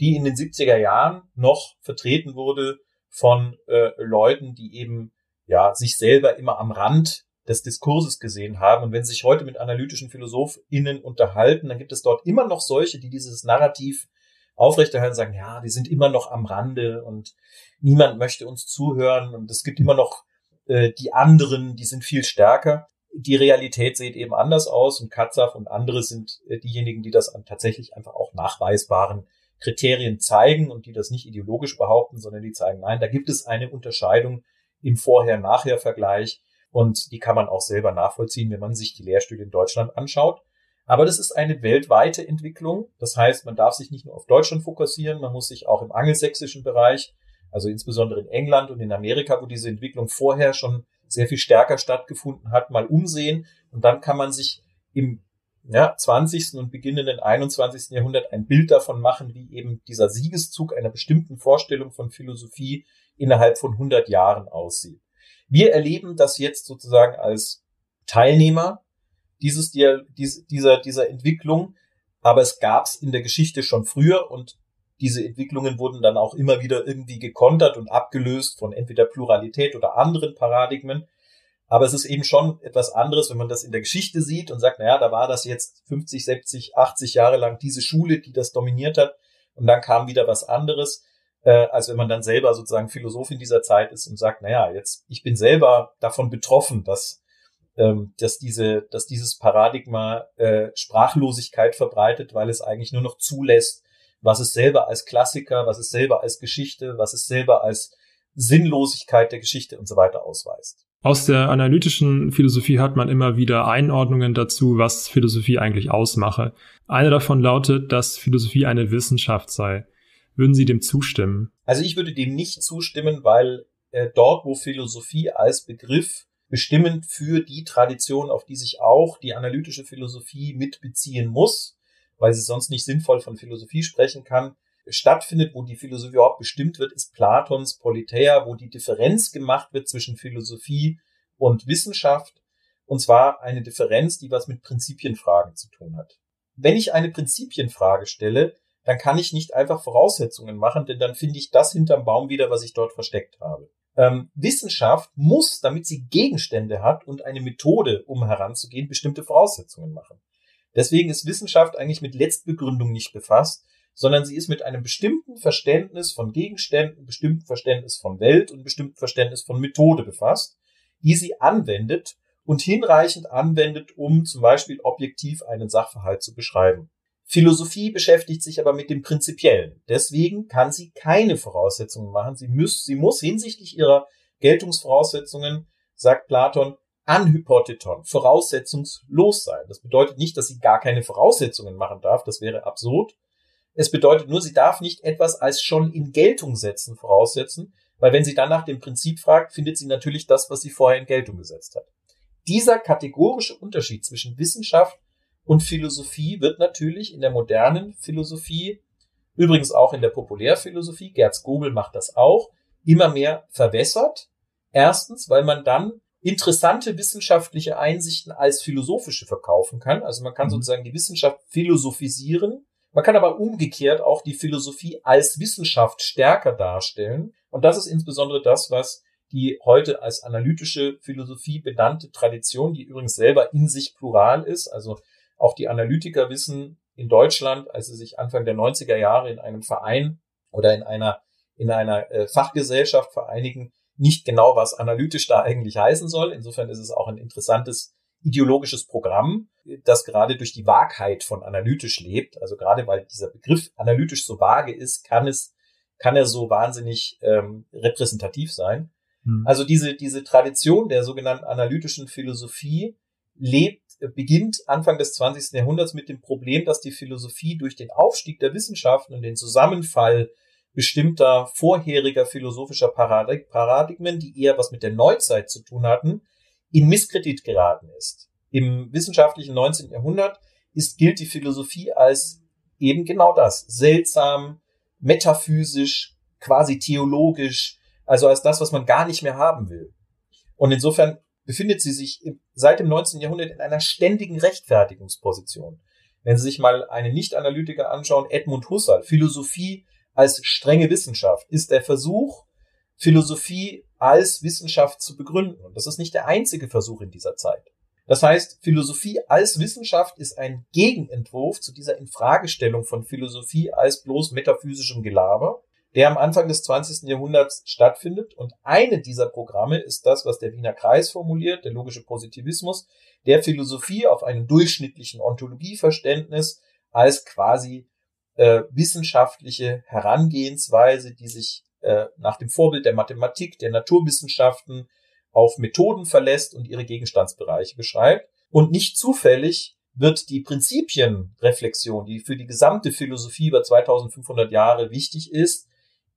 die in den 70er Jahren noch vertreten wurde von äh, Leuten, die eben ja sich selber immer am Rand des Diskurses gesehen haben. Und wenn Sie sich heute mit analytischen PhilosophInnen unterhalten, dann gibt es dort immer noch solche, die dieses Narrativ aufrechterhalten, sagen, ja, die sind immer noch am Rande und niemand möchte uns zuhören und es gibt immer noch äh, die anderen, die sind viel stärker. Die Realität sieht eben anders aus und Katzav und andere sind äh, diejenigen, die das tatsächlich einfach auch nachweisbaren Kriterien zeigen und die das nicht ideologisch behaupten, sondern die zeigen, nein, da gibt es eine Unterscheidung im Vorher-Nachher-Vergleich und die kann man auch selber nachvollziehen, wenn man sich die Lehrstühle in Deutschland anschaut. Aber das ist eine weltweite Entwicklung. Das heißt, man darf sich nicht nur auf Deutschland fokussieren, man muss sich auch im angelsächsischen Bereich, also insbesondere in England und in Amerika, wo diese Entwicklung vorher schon sehr viel stärker stattgefunden hat, mal umsehen. Und dann kann man sich im ja, 20. und beginnenden 21. Jahrhundert ein Bild davon machen, wie eben dieser Siegeszug einer bestimmten Vorstellung von Philosophie innerhalb von 100 Jahren aussieht. Wir erleben das jetzt sozusagen als Teilnehmer dieses, dieser, dieser Entwicklung, aber es gab es in der Geschichte schon früher und diese Entwicklungen wurden dann auch immer wieder irgendwie gekontert und abgelöst von entweder Pluralität oder anderen Paradigmen. Aber es ist eben schon etwas anderes, wenn man das in der Geschichte sieht und sagt, naja, da war das jetzt 50, 70, 80 Jahre lang diese Schule, die das dominiert hat. Und dann kam wieder was anderes, äh, als wenn man dann selber sozusagen Philosoph in dieser Zeit ist und sagt, naja, jetzt, ich bin selber davon betroffen, dass, ähm, dass diese, dass dieses Paradigma äh, Sprachlosigkeit verbreitet, weil es eigentlich nur noch zulässt, was es selber als Klassiker, was es selber als Geschichte, was es selber als Sinnlosigkeit der Geschichte und so weiter ausweist. Aus der analytischen Philosophie hat man immer wieder Einordnungen dazu, was Philosophie eigentlich ausmache. Eine davon lautet, dass Philosophie eine Wissenschaft sei. Würden Sie dem zustimmen? Also ich würde dem nicht zustimmen, weil äh, dort, wo Philosophie als Begriff bestimmend für die Tradition, auf die sich auch die analytische Philosophie mitbeziehen muss, weil sie sonst nicht sinnvoll von Philosophie sprechen kann, stattfindet, wo die Philosophie überhaupt bestimmt wird, ist Platons Politeia, wo die Differenz gemacht wird zwischen Philosophie und Wissenschaft. Und zwar eine Differenz, die was mit Prinzipienfragen zu tun hat. Wenn ich eine Prinzipienfrage stelle, dann kann ich nicht einfach Voraussetzungen machen, denn dann finde ich das hinterm Baum wieder, was ich dort versteckt habe. Ähm, Wissenschaft muss, damit sie Gegenstände hat und eine Methode, um heranzugehen, bestimmte Voraussetzungen machen. Deswegen ist Wissenschaft eigentlich mit Letztbegründung nicht befasst, sondern sie ist mit einem bestimmten Verständnis von Gegenständen, bestimmten Verständnis von Welt und bestimmten Verständnis von Methode befasst, die sie anwendet und hinreichend anwendet, um zum Beispiel objektiv einen Sachverhalt zu beschreiben. Philosophie beschäftigt sich aber mit dem Prinzipiellen. Deswegen kann sie keine Voraussetzungen machen. Sie muss, sie muss hinsichtlich ihrer Geltungsvoraussetzungen, sagt Platon, anhypotheton, voraussetzungslos sein. Das bedeutet nicht, dass sie gar keine Voraussetzungen machen darf. Das wäre absurd. Es bedeutet nur, sie darf nicht etwas als schon in Geltung setzen voraussetzen, weil wenn sie dann nach dem Prinzip fragt, findet sie natürlich das, was sie vorher in Geltung gesetzt hat. Dieser kategorische Unterschied zwischen Wissenschaft und Philosophie wird natürlich in der modernen Philosophie, übrigens auch in der Populärphilosophie, Gerz Gobel macht das auch, immer mehr verwässert. Erstens, weil man dann interessante wissenschaftliche Einsichten als philosophische verkaufen kann. Also man kann mhm. sozusagen die Wissenschaft philosophisieren man kann aber umgekehrt auch die Philosophie als Wissenschaft stärker darstellen. Und das ist insbesondere das, was die heute als analytische Philosophie benannte Tradition, die übrigens selber in sich plural ist. Also auch die Analytiker wissen in Deutschland, als sie sich Anfang der 90er Jahre in einem Verein oder in einer, in einer äh, Fachgesellschaft vereinigen, nicht genau, was analytisch da eigentlich heißen soll. Insofern ist es auch ein interessantes ideologisches Programm, das gerade durch die Wahrheit von analytisch lebt. Also gerade weil dieser Begriff analytisch so vage ist, kann es, kann er so wahnsinnig ähm, repräsentativ sein. Mhm. Also diese, diese Tradition der sogenannten analytischen Philosophie lebt, beginnt Anfang des 20. Jahrhunderts mit dem Problem, dass die Philosophie durch den Aufstieg der Wissenschaften und den Zusammenfall bestimmter vorheriger philosophischer Paradigmen, die eher was mit der Neuzeit zu tun hatten, in Misskredit geraten ist. Im wissenschaftlichen 19. Jahrhundert ist, gilt die Philosophie als eben genau das. Seltsam, metaphysisch, quasi theologisch, also als das, was man gar nicht mehr haben will. Und insofern befindet sie sich seit dem 19. Jahrhundert in einer ständigen Rechtfertigungsposition. Wenn Sie sich mal einen Nicht-Analytiker anschauen, Edmund Husserl, Philosophie als strenge Wissenschaft, ist der Versuch, Philosophie als Wissenschaft zu begründen. Und das ist nicht der einzige Versuch in dieser Zeit. Das heißt, Philosophie als Wissenschaft ist ein Gegenentwurf zu dieser Infragestellung von Philosophie als bloß metaphysischem Gelaber, der am Anfang des 20. Jahrhunderts stattfindet. Und eine dieser Programme ist das, was der Wiener Kreis formuliert, der logische Positivismus, der Philosophie auf einem durchschnittlichen Ontologieverständnis als quasi äh, wissenschaftliche Herangehensweise, die sich äh, nach dem Vorbild der Mathematik, der Naturwissenschaften auf Methoden verlässt und ihre Gegenstandsbereiche beschreibt. Und nicht zufällig wird die Prinzipienreflexion, die für die gesamte Philosophie über 2500 Jahre wichtig ist,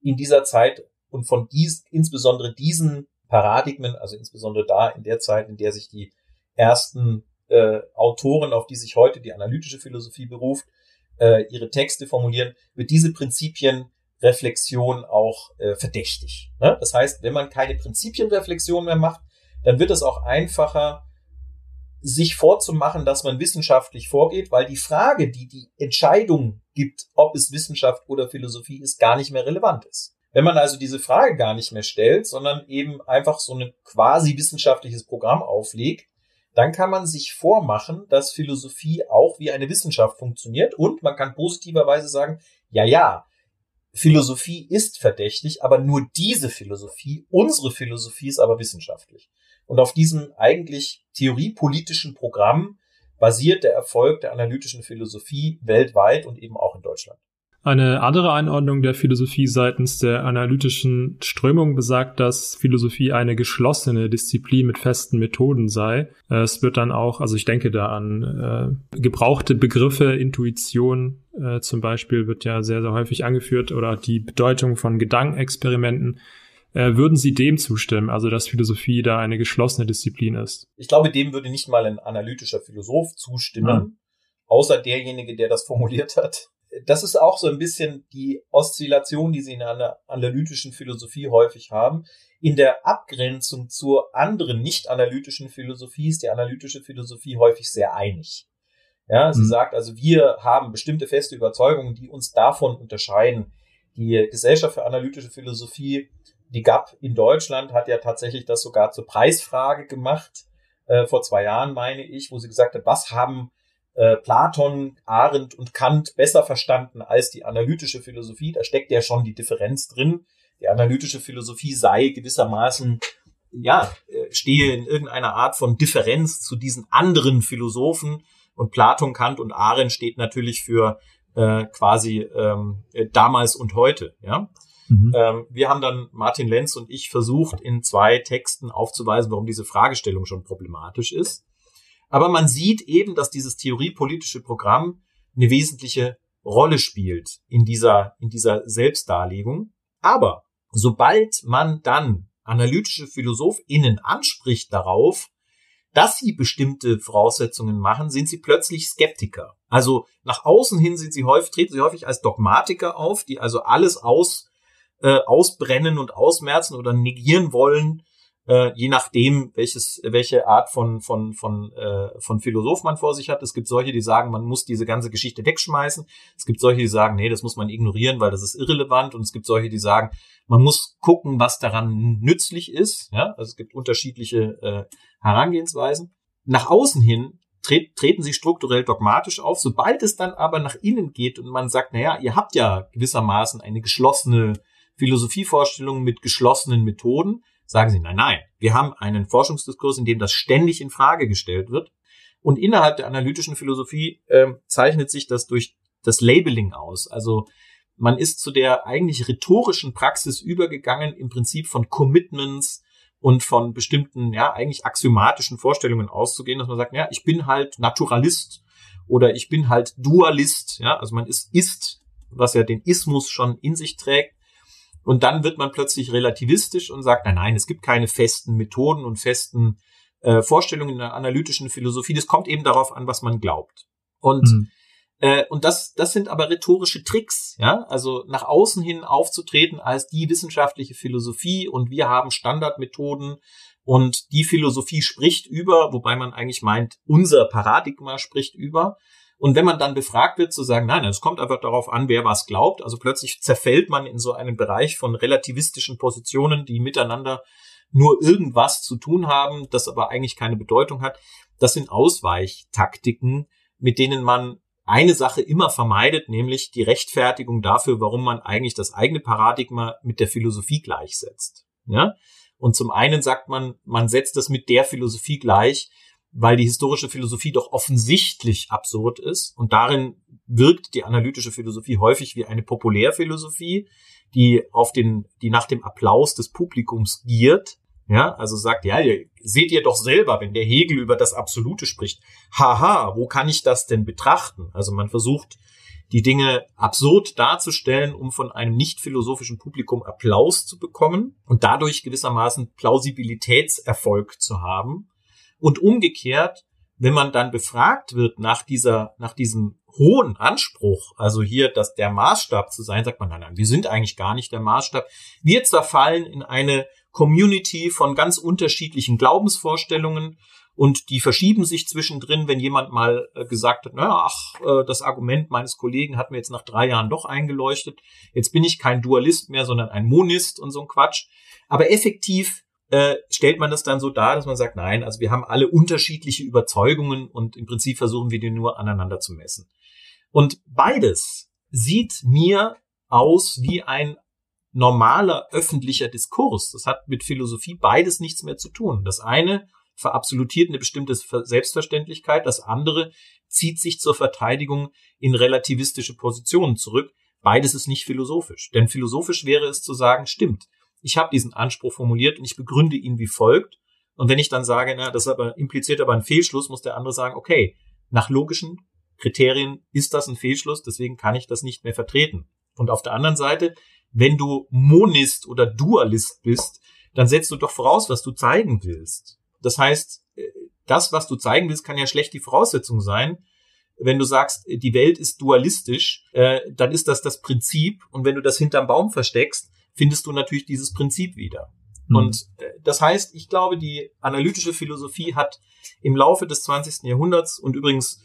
in dieser Zeit und von dies, insbesondere diesen Paradigmen, also insbesondere da in der Zeit, in der sich die ersten äh, Autoren, auf die sich heute die analytische Philosophie beruft, äh, ihre Texte formulieren, wird diese Prinzipienreflexion auch äh, verdächtig. Ne? Das heißt, wenn man keine Prinzipienreflexion mehr macht, dann wird es auch einfacher, sich vorzumachen, dass man wissenschaftlich vorgeht, weil die Frage, die die Entscheidung gibt, ob es Wissenschaft oder Philosophie ist, gar nicht mehr relevant ist. Wenn man also diese Frage gar nicht mehr stellt, sondern eben einfach so ein quasi wissenschaftliches Programm auflegt, dann kann man sich vormachen, dass Philosophie auch wie eine Wissenschaft funktioniert und man kann positiverweise sagen, ja, ja, Philosophie ist verdächtig, aber nur diese Philosophie, unsere Philosophie ist aber wissenschaftlich. Und auf diesem eigentlich theoriepolitischen Programm basiert der Erfolg der analytischen Philosophie weltweit und eben auch in Deutschland. Eine andere Einordnung der Philosophie seitens der analytischen Strömung besagt, dass Philosophie eine geschlossene Disziplin mit festen Methoden sei. Es wird dann auch, also ich denke da an äh, gebrauchte Begriffe, Intuition äh, zum Beispiel wird ja sehr, sehr häufig angeführt oder die Bedeutung von Gedankenexperimenten. Äh, würden Sie dem zustimmen, also dass Philosophie da eine geschlossene Disziplin ist? Ich glaube, dem würde nicht mal ein analytischer Philosoph zustimmen, hm. außer derjenige, der das formuliert hat das ist auch so ein bisschen die Oszillation, die sie in einer analytischen Philosophie häufig haben. In der Abgrenzung zur anderen nicht analytischen Philosophie ist die analytische Philosophie häufig sehr einig. Ja, sie mhm. sagt also, wir haben bestimmte feste Überzeugungen, die uns davon unterscheiden. Die Gesellschaft für analytische Philosophie, die GAP in Deutschland, hat ja tatsächlich das sogar zur Preisfrage gemacht, äh, vor zwei Jahren meine ich, wo sie gesagt hat, was haben äh, Platon, Arendt und Kant besser verstanden als die analytische Philosophie. Da steckt ja schon die Differenz drin. Die analytische Philosophie sei gewissermaßen, ja, äh, stehe in irgendeiner Art von Differenz zu diesen anderen Philosophen. Und Platon, Kant und Arendt steht natürlich für äh, quasi ähm, damals und heute. Ja. Mhm. Ähm, wir haben dann, Martin Lenz und ich, versucht, in zwei Texten aufzuweisen, warum diese Fragestellung schon problematisch ist. Aber man sieht eben, dass dieses theoriepolitische Programm eine wesentliche Rolle spielt in dieser, in dieser Selbstdarlegung. Aber sobald man dann analytische PhilosophInnen anspricht darauf, dass sie bestimmte Voraussetzungen machen, sind sie plötzlich Skeptiker. Also nach außen hin sind sie häufig, treten sie häufig als Dogmatiker auf, die also alles aus, äh, ausbrennen und ausmerzen oder negieren wollen, äh, je nachdem, welches, welche Art von, von, von, äh, von Philosoph man vor sich hat. Es gibt solche, die sagen, man muss diese ganze Geschichte wegschmeißen. Es gibt solche, die sagen, nee, das muss man ignorieren, weil das ist irrelevant. Und es gibt solche, die sagen, man muss gucken, was daran nützlich ist. Ja, also es gibt unterschiedliche äh, Herangehensweisen. Nach außen hin treten sie strukturell dogmatisch auf. Sobald es dann aber nach innen geht und man sagt, naja, ihr habt ja gewissermaßen eine geschlossene Philosophievorstellung mit geschlossenen Methoden, sagen sie, nein, nein, wir haben einen Forschungsdiskurs, in dem das ständig in Frage gestellt wird. Und innerhalb der analytischen Philosophie äh, zeichnet sich das durch das Labeling aus. Also man ist zu der eigentlich rhetorischen Praxis übergegangen, im Prinzip von Commitments und von bestimmten, ja, eigentlich axiomatischen Vorstellungen auszugehen, dass man sagt, ja, ich bin halt Naturalist oder ich bin halt Dualist, ja, also man ist, ist, was ja den Ismus schon in sich trägt, und dann wird man plötzlich relativistisch und sagt, nein, nein, es gibt keine festen Methoden und festen äh, Vorstellungen in der analytischen Philosophie. Das kommt eben darauf an, was man glaubt. Und mhm. Äh, und das, das sind aber rhetorische Tricks, ja, also nach außen hin aufzutreten als die wissenschaftliche Philosophie und wir haben Standardmethoden und die Philosophie spricht über, wobei man eigentlich meint, unser Paradigma spricht über. Und wenn man dann befragt wird, zu sagen, nein, es kommt einfach darauf an, wer was glaubt. Also plötzlich zerfällt man in so einen Bereich von relativistischen Positionen, die miteinander nur irgendwas zu tun haben, das aber eigentlich keine Bedeutung hat. Das sind Ausweichtaktiken, mit denen man eine Sache immer vermeidet, nämlich die Rechtfertigung dafür, warum man eigentlich das eigene Paradigma mit der Philosophie gleichsetzt. Ja? Und zum einen sagt man, man setzt das mit der Philosophie gleich, weil die historische Philosophie doch offensichtlich absurd ist. Und darin wirkt die analytische Philosophie häufig wie eine Populärphilosophie, die auf den, die nach dem Applaus des Publikums giert. Ja, also sagt, ja, ihr, seht ihr doch selber, wenn der Hegel über das Absolute spricht. Haha, wo kann ich das denn betrachten? Also man versucht, die Dinge absurd darzustellen, um von einem nicht philosophischen Publikum Applaus zu bekommen und dadurch gewissermaßen Plausibilitätserfolg zu haben. Und umgekehrt, wenn man dann befragt wird nach dieser, nach diesem hohen Anspruch, also hier, dass der Maßstab zu sein, sagt man, nein, nein, wir sind eigentlich gar nicht der Maßstab. Wir zerfallen in eine Community von ganz unterschiedlichen Glaubensvorstellungen und die verschieben sich zwischendrin, wenn jemand mal äh, gesagt hat, naja, ach, äh, das Argument meines Kollegen hat mir jetzt nach drei Jahren doch eingeleuchtet. Jetzt bin ich kein Dualist mehr, sondern ein Monist und so ein Quatsch. Aber effektiv äh, stellt man das dann so dar, dass man sagt, nein, also wir haben alle unterschiedliche Überzeugungen und im Prinzip versuchen wir die nur aneinander zu messen. Und beides sieht mir aus wie ein normaler öffentlicher Diskurs. Das hat mit Philosophie beides nichts mehr zu tun. Das eine verabsolutiert eine bestimmte Selbstverständlichkeit, das andere zieht sich zur Verteidigung in relativistische Positionen zurück. Beides ist nicht philosophisch. Denn philosophisch wäre es zu sagen, stimmt, ich habe diesen Anspruch formuliert und ich begründe ihn wie folgt. Und wenn ich dann sage, na, das aber impliziert aber einen Fehlschluss, muss der andere sagen, okay, nach logischen Kriterien ist das ein Fehlschluss, deswegen kann ich das nicht mehr vertreten. Und auf der anderen Seite, wenn du Monist oder Dualist bist, dann setzt du doch voraus, was du zeigen willst. Das heißt, äh, das, was du zeigen willst, kann ja schlecht die Voraussetzung sein. Wenn du sagst, die Welt ist dualistisch, äh, dann ist das das Prinzip. Und wenn du das hinterm Baum versteckst, findest du natürlich dieses Prinzip wieder. Mhm. Und äh, das heißt, ich glaube, die analytische Philosophie hat im Laufe des 20. Jahrhunderts und übrigens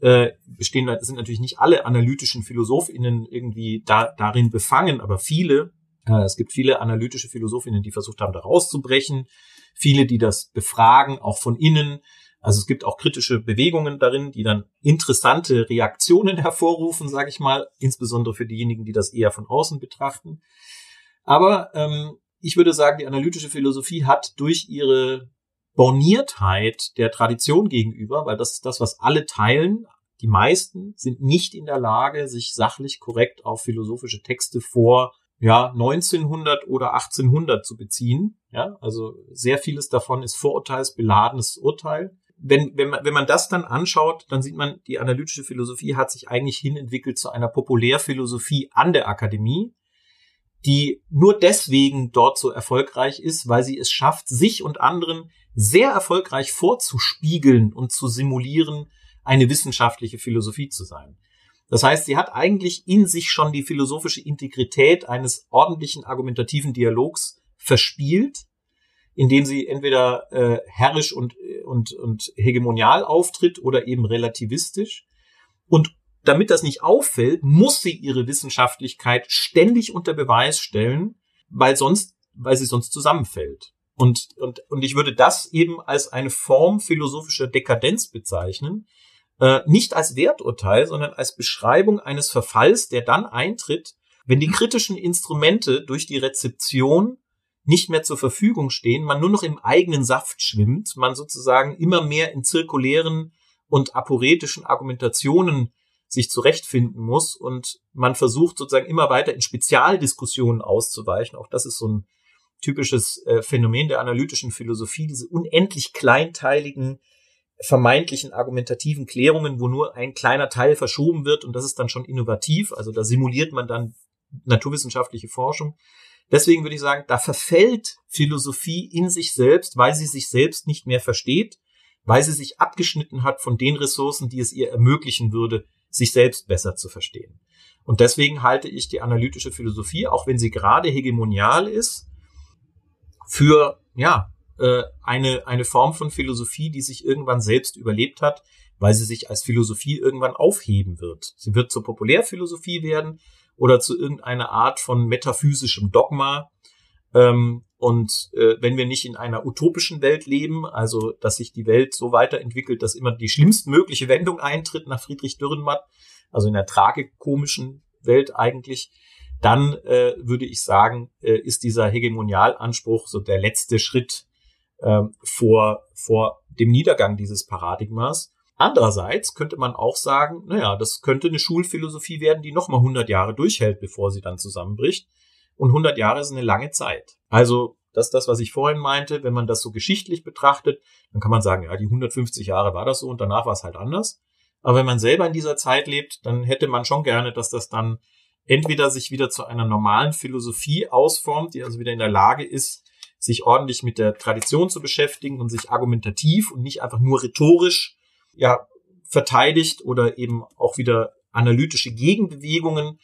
äh, bestehen, sind natürlich nicht alle analytischen PhilosophInnen irgendwie da, darin befangen, aber viele, äh, es gibt viele analytische PhilosophInnen, die versucht haben, da rauszubrechen, viele, die das befragen, auch von innen. Also es gibt auch kritische Bewegungen darin, die dann interessante Reaktionen hervorrufen, sage ich mal, insbesondere für diejenigen, die das eher von außen betrachten. Aber ähm, ich würde sagen, die analytische Philosophie hat durch ihre Borniertheit der Tradition gegenüber, weil das ist das, was alle teilen. Die meisten sind nicht in der Lage, sich sachlich korrekt auf philosophische Texte vor ja, 1900 oder 1800 zu beziehen. Ja, also sehr vieles davon ist vorurteilsbeladenes Urteil. Wenn, wenn, man, wenn man das dann anschaut, dann sieht man, die analytische Philosophie hat sich eigentlich hinentwickelt zu einer Populärphilosophie an der Akademie, die nur deswegen dort so erfolgreich ist, weil sie es schafft, sich und anderen sehr erfolgreich vorzuspiegeln und zu simulieren, eine wissenschaftliche Philosophie zu sein. Das heißt, sie hat eigentlich in sich schon die philosophische Integrität eines ordentlichen argumentativen Dialogs verspielt, indem sie entweder äh, herrisch und, und, und hegemonial auftritt oder eben relativistisch. Und damit das nicht auffällt, muss sie ihre Wissenschaftlichkeit ständig unter Beweis stellen, weil sonst, weil sie sonst zusammenfällt. Und, und, und ich würde das eben als eine Form philosophischer Dekadenz bezeichnen, äh, nicht als Werturteil, sondern als Beschreibung eines Verfalls, der dann eintritt, wenn die kritischen Instrumente durch die Rezeption nicht mehr zur Verfügung stehen, man nur noch im eigenen Saft schwimmt, man sozusagen immer mehr in zirkulären und aporetischen Argumentationen sich zurechtfinden muss und man versucht sozusagen immer weiter in Spezialdiskussionen auszuweichen. Auch das ist so ein typisches äh, Phänomen der analytischen Philosophie, diese unendlich kleinteiligen vermeintlichen argumentativen Klärungen, wo nur ein kleiner Teil verschoben wird und das ist dann schon innovativ. Also da simuliert man dann naturwissenschaftliche Forschung. Deswegen würde ich sagen, da verfällt Philosophie in sich selbst, weil sie sich selbst nicht mehr versteht, weil sie sich abgeschnitten hat von den Ressourcen, die es ihr ermöglichen würde, sich selbst besser zu verstehen. Und deswegen halte ich die analytische Philosophie, auch wenn sie gerade hegemonial ist, für ja äh, eine eine Form von Philosophie, die sich irgendwann selbst überlebt hat, weil sie sich als Philosophie irgendwann aufheben wird. Sie wird zur Populärphilosophie werden oder zu irgendeiner Art von metaphysischem Dogma. Ähm, und äh, wenn wir nicht in einer utopischen Welt leben, also dass sich die Welt so weiterentwickelt, dass immer die schlimmstmögliche Wendung eintritt nach Friedrich Dürrenmatt, also in der tragikomischen Welt eigentlich, dann äh, würde ich sagen, äh, ist dieser Hegemonialanspruch so der letzte Schritt äh, vor, vor dem Niedergang dieses Paradigmas. Andererseits könnte man auch sagen, naja, das könnte eine Schulphilosophie werden, die nochmal 100 Jahre durchhält, bevor sie dann zusammenbricht. Und 100 Jahre ist eine lange Zeit. Also, das ist das, was ich vorhin meinte. Wenn man das so geschichtlich betrachtet, dann kann man sagen, ja, die 150 Jahre war das so und danach war es halt anders. Aber wenn man selber in dieser Zeit lebt, dann hätte man schon gerne, dass das dann entweder sich wieder zu einer normalen Philosophie ausformt, die also wieder in der Lage ist, sich ordentlich mit der Tradition zu beschäftigen und sich argumentativ und nicht einfach nur rhetorisch ja verteidigt oder eben auch wieder analytische Gegenbewegungen,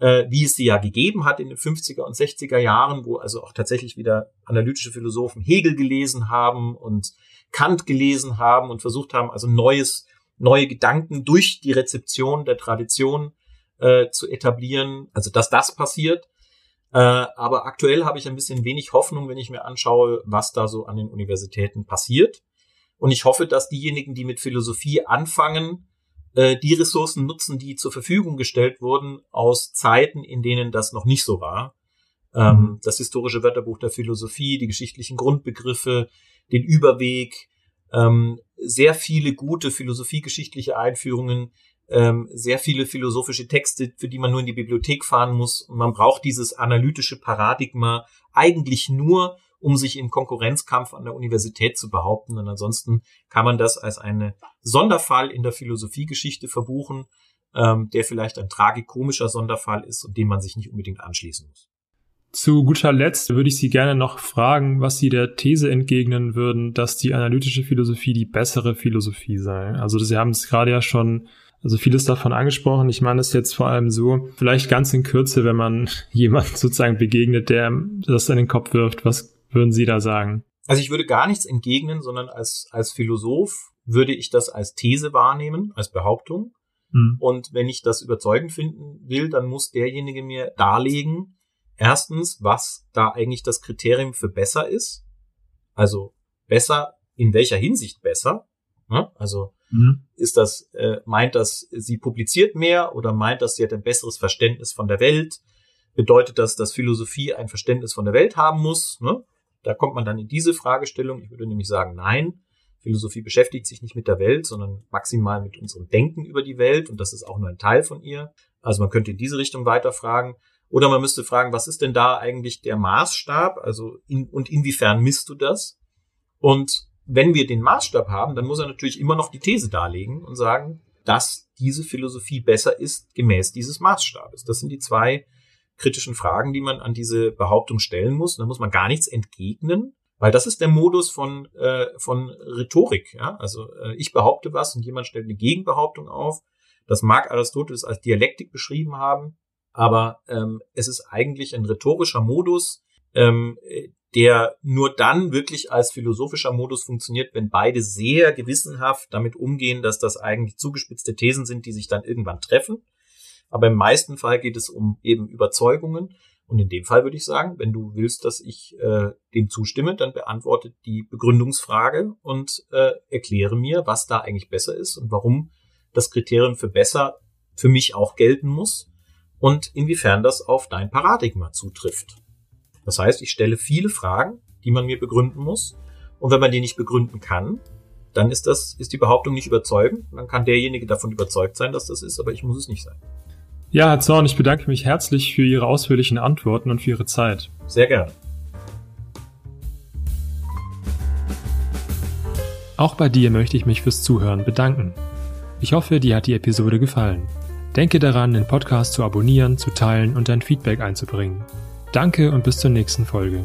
äh, wie es sie ja gegeben hat in den 50er und 60er Jahren, wo also auch tatsächlich wieder analytische Philosophen Hegel gelesen haben und Kant gelesen haben und versucht haben, also neues neue Gedanken durch die Rezeption der Tradition äh, zu etablieren. Also dass das passiert. Äh, aber aktuell habe ich ein bisschen wenig Hoffnung, wenn ich mir anschaue, was da so an den Universitäten passiert. Und ich hoffe, dass diejenigen, die mit Philosophie anfangen, äh, die Ressourcen nutzen, die zur Verfügung gestellt wurden aus Zeiten, in denen das noch nicht so war. Ähm, mhm. Das historische Wörterbuch der Philosophie, die geschichtlichen Grundbegriffe, den Überweg, ähm, sehr viele gute philosophiegeschichtliche Einführungen, ähm, sehr viele philosophische Texte, für die man nur in die Bibliothek fahren muss. Und man braucht dieses analytische Paradigma eigentlich nur, um sich im Konkurrenzkampf an der Universität zu behaupten. Und ansonsten kann man das als einen Sonderfall in der Philosophiegeschichte verbuchen, ähm, der vielleicht ein tragikomischer Sonderfall ist und dem man sich nicht unbedingt anschließen muss. Zu guter Letzt würde ich Sie gerne noch fragen, was Sie der These entgegnen würden, dass die analytische Philosophie die bessere Philosophie sei. Also Sie haben es gerade ja schon, also vieles davon angesprochen. Ich meine es jetzt vor allem so, vielleicht ganz in Kürze, wenn man jemand sozusagen begegnet, der das in den Kopf wirft, was würden Sie da sagen? Also ich würde gar nichts entgegnen, sondern als, als Philosoph würde ich das als These wahrnehmen, als Behauptung. Mhm. Und wenn ich das überzeugend finden will, dann muss derjenige mir darlegen, Erstens, was da eigentlich das Kriterium für besser ist. Also besser, in welcher Hinsicht besser? Ne? Also mhm. ist das, äh, meint das, sie publiziert mehr oder meint das, sie hat ein besseres Verständnis von der Welt? Bedeutet das, dass Philosophie ein Verständnis von der Welt haben muss? Ne? Da kommt man dann in diese Fragestellung. Ich würde nämlich sagen, nein. Philosophie beschäftigt sich nicht mit der Welt, sondern maximal mit unserem Denken über die Welt und das ist auch nur ein Teil von ihr. Also man könnte in diese Richtung weiterfragen. Oder man müsste fragen, was ist denn da eigentlich der Maßstab? Also in, und inwiefern misst du das? Und wenn wir den Maßstab haben, dann muss er natürlich immer noch die These darlegen und sagen, dass diese Philosophie besser ist gemäß dieses Maßstabes. Das sind die zwei kritischen Fragen, die man an diese Behauptung stellen muss. Da muss man gar nichts entgegnen, weil das ist der Modus von, äh, von Rhetorik. Ja? Also äh, ich behaupte was und jemand stellt eine Gegenbehauptung auf. Das mag Aristoteles als Dialektik beschrieben haben aber ähm, es ist eigentlich ein rhetorischer Modus, ähm, der nur dann wirklich als philosophischer Modus funktioniert, wenn beide sehr gewissenhaft damit umgehen, dass das eigentlich zugespitzte Thesen sind, die sich dann irgendwann treffen. Aber im meisten Fall geht es um eben Überzeugungen. Und in dem Fall würde ich sagen, wenn du willst, dass ich äh, dem zustimme, dann beantworte die Begründungsfrage und äh, erkläre mir, was da eigentlich besser ist und warum das Kriterium für besser für mich auch gelten muss und inwiefern das auf dein Paradigma zutrifft. Das heißt, ich stelle viele Fragen, die man mir begründen muss. Und wenn man die nicht begründen kann, dann ist das, ist die Behauptung nicht überzeugend. Dann kann derjenige davon überzeugt sein, dass das ist, aber ich muss es nicht sein. Ja, Herr Zorn, ich bedanke mich herzlich für Ihre ausführlichen Antworten und für Ihre Zeit. Sehr gerne. Auch bei dir möchte ich mich fürs Zuhören bedanken. Ich hoffe, dir hat die Episode gefallen. Denke daran, den Podcast zu abonnieren, zu teilen und dein Feedback einzubringen. Danke und bis zur nächsten Folge.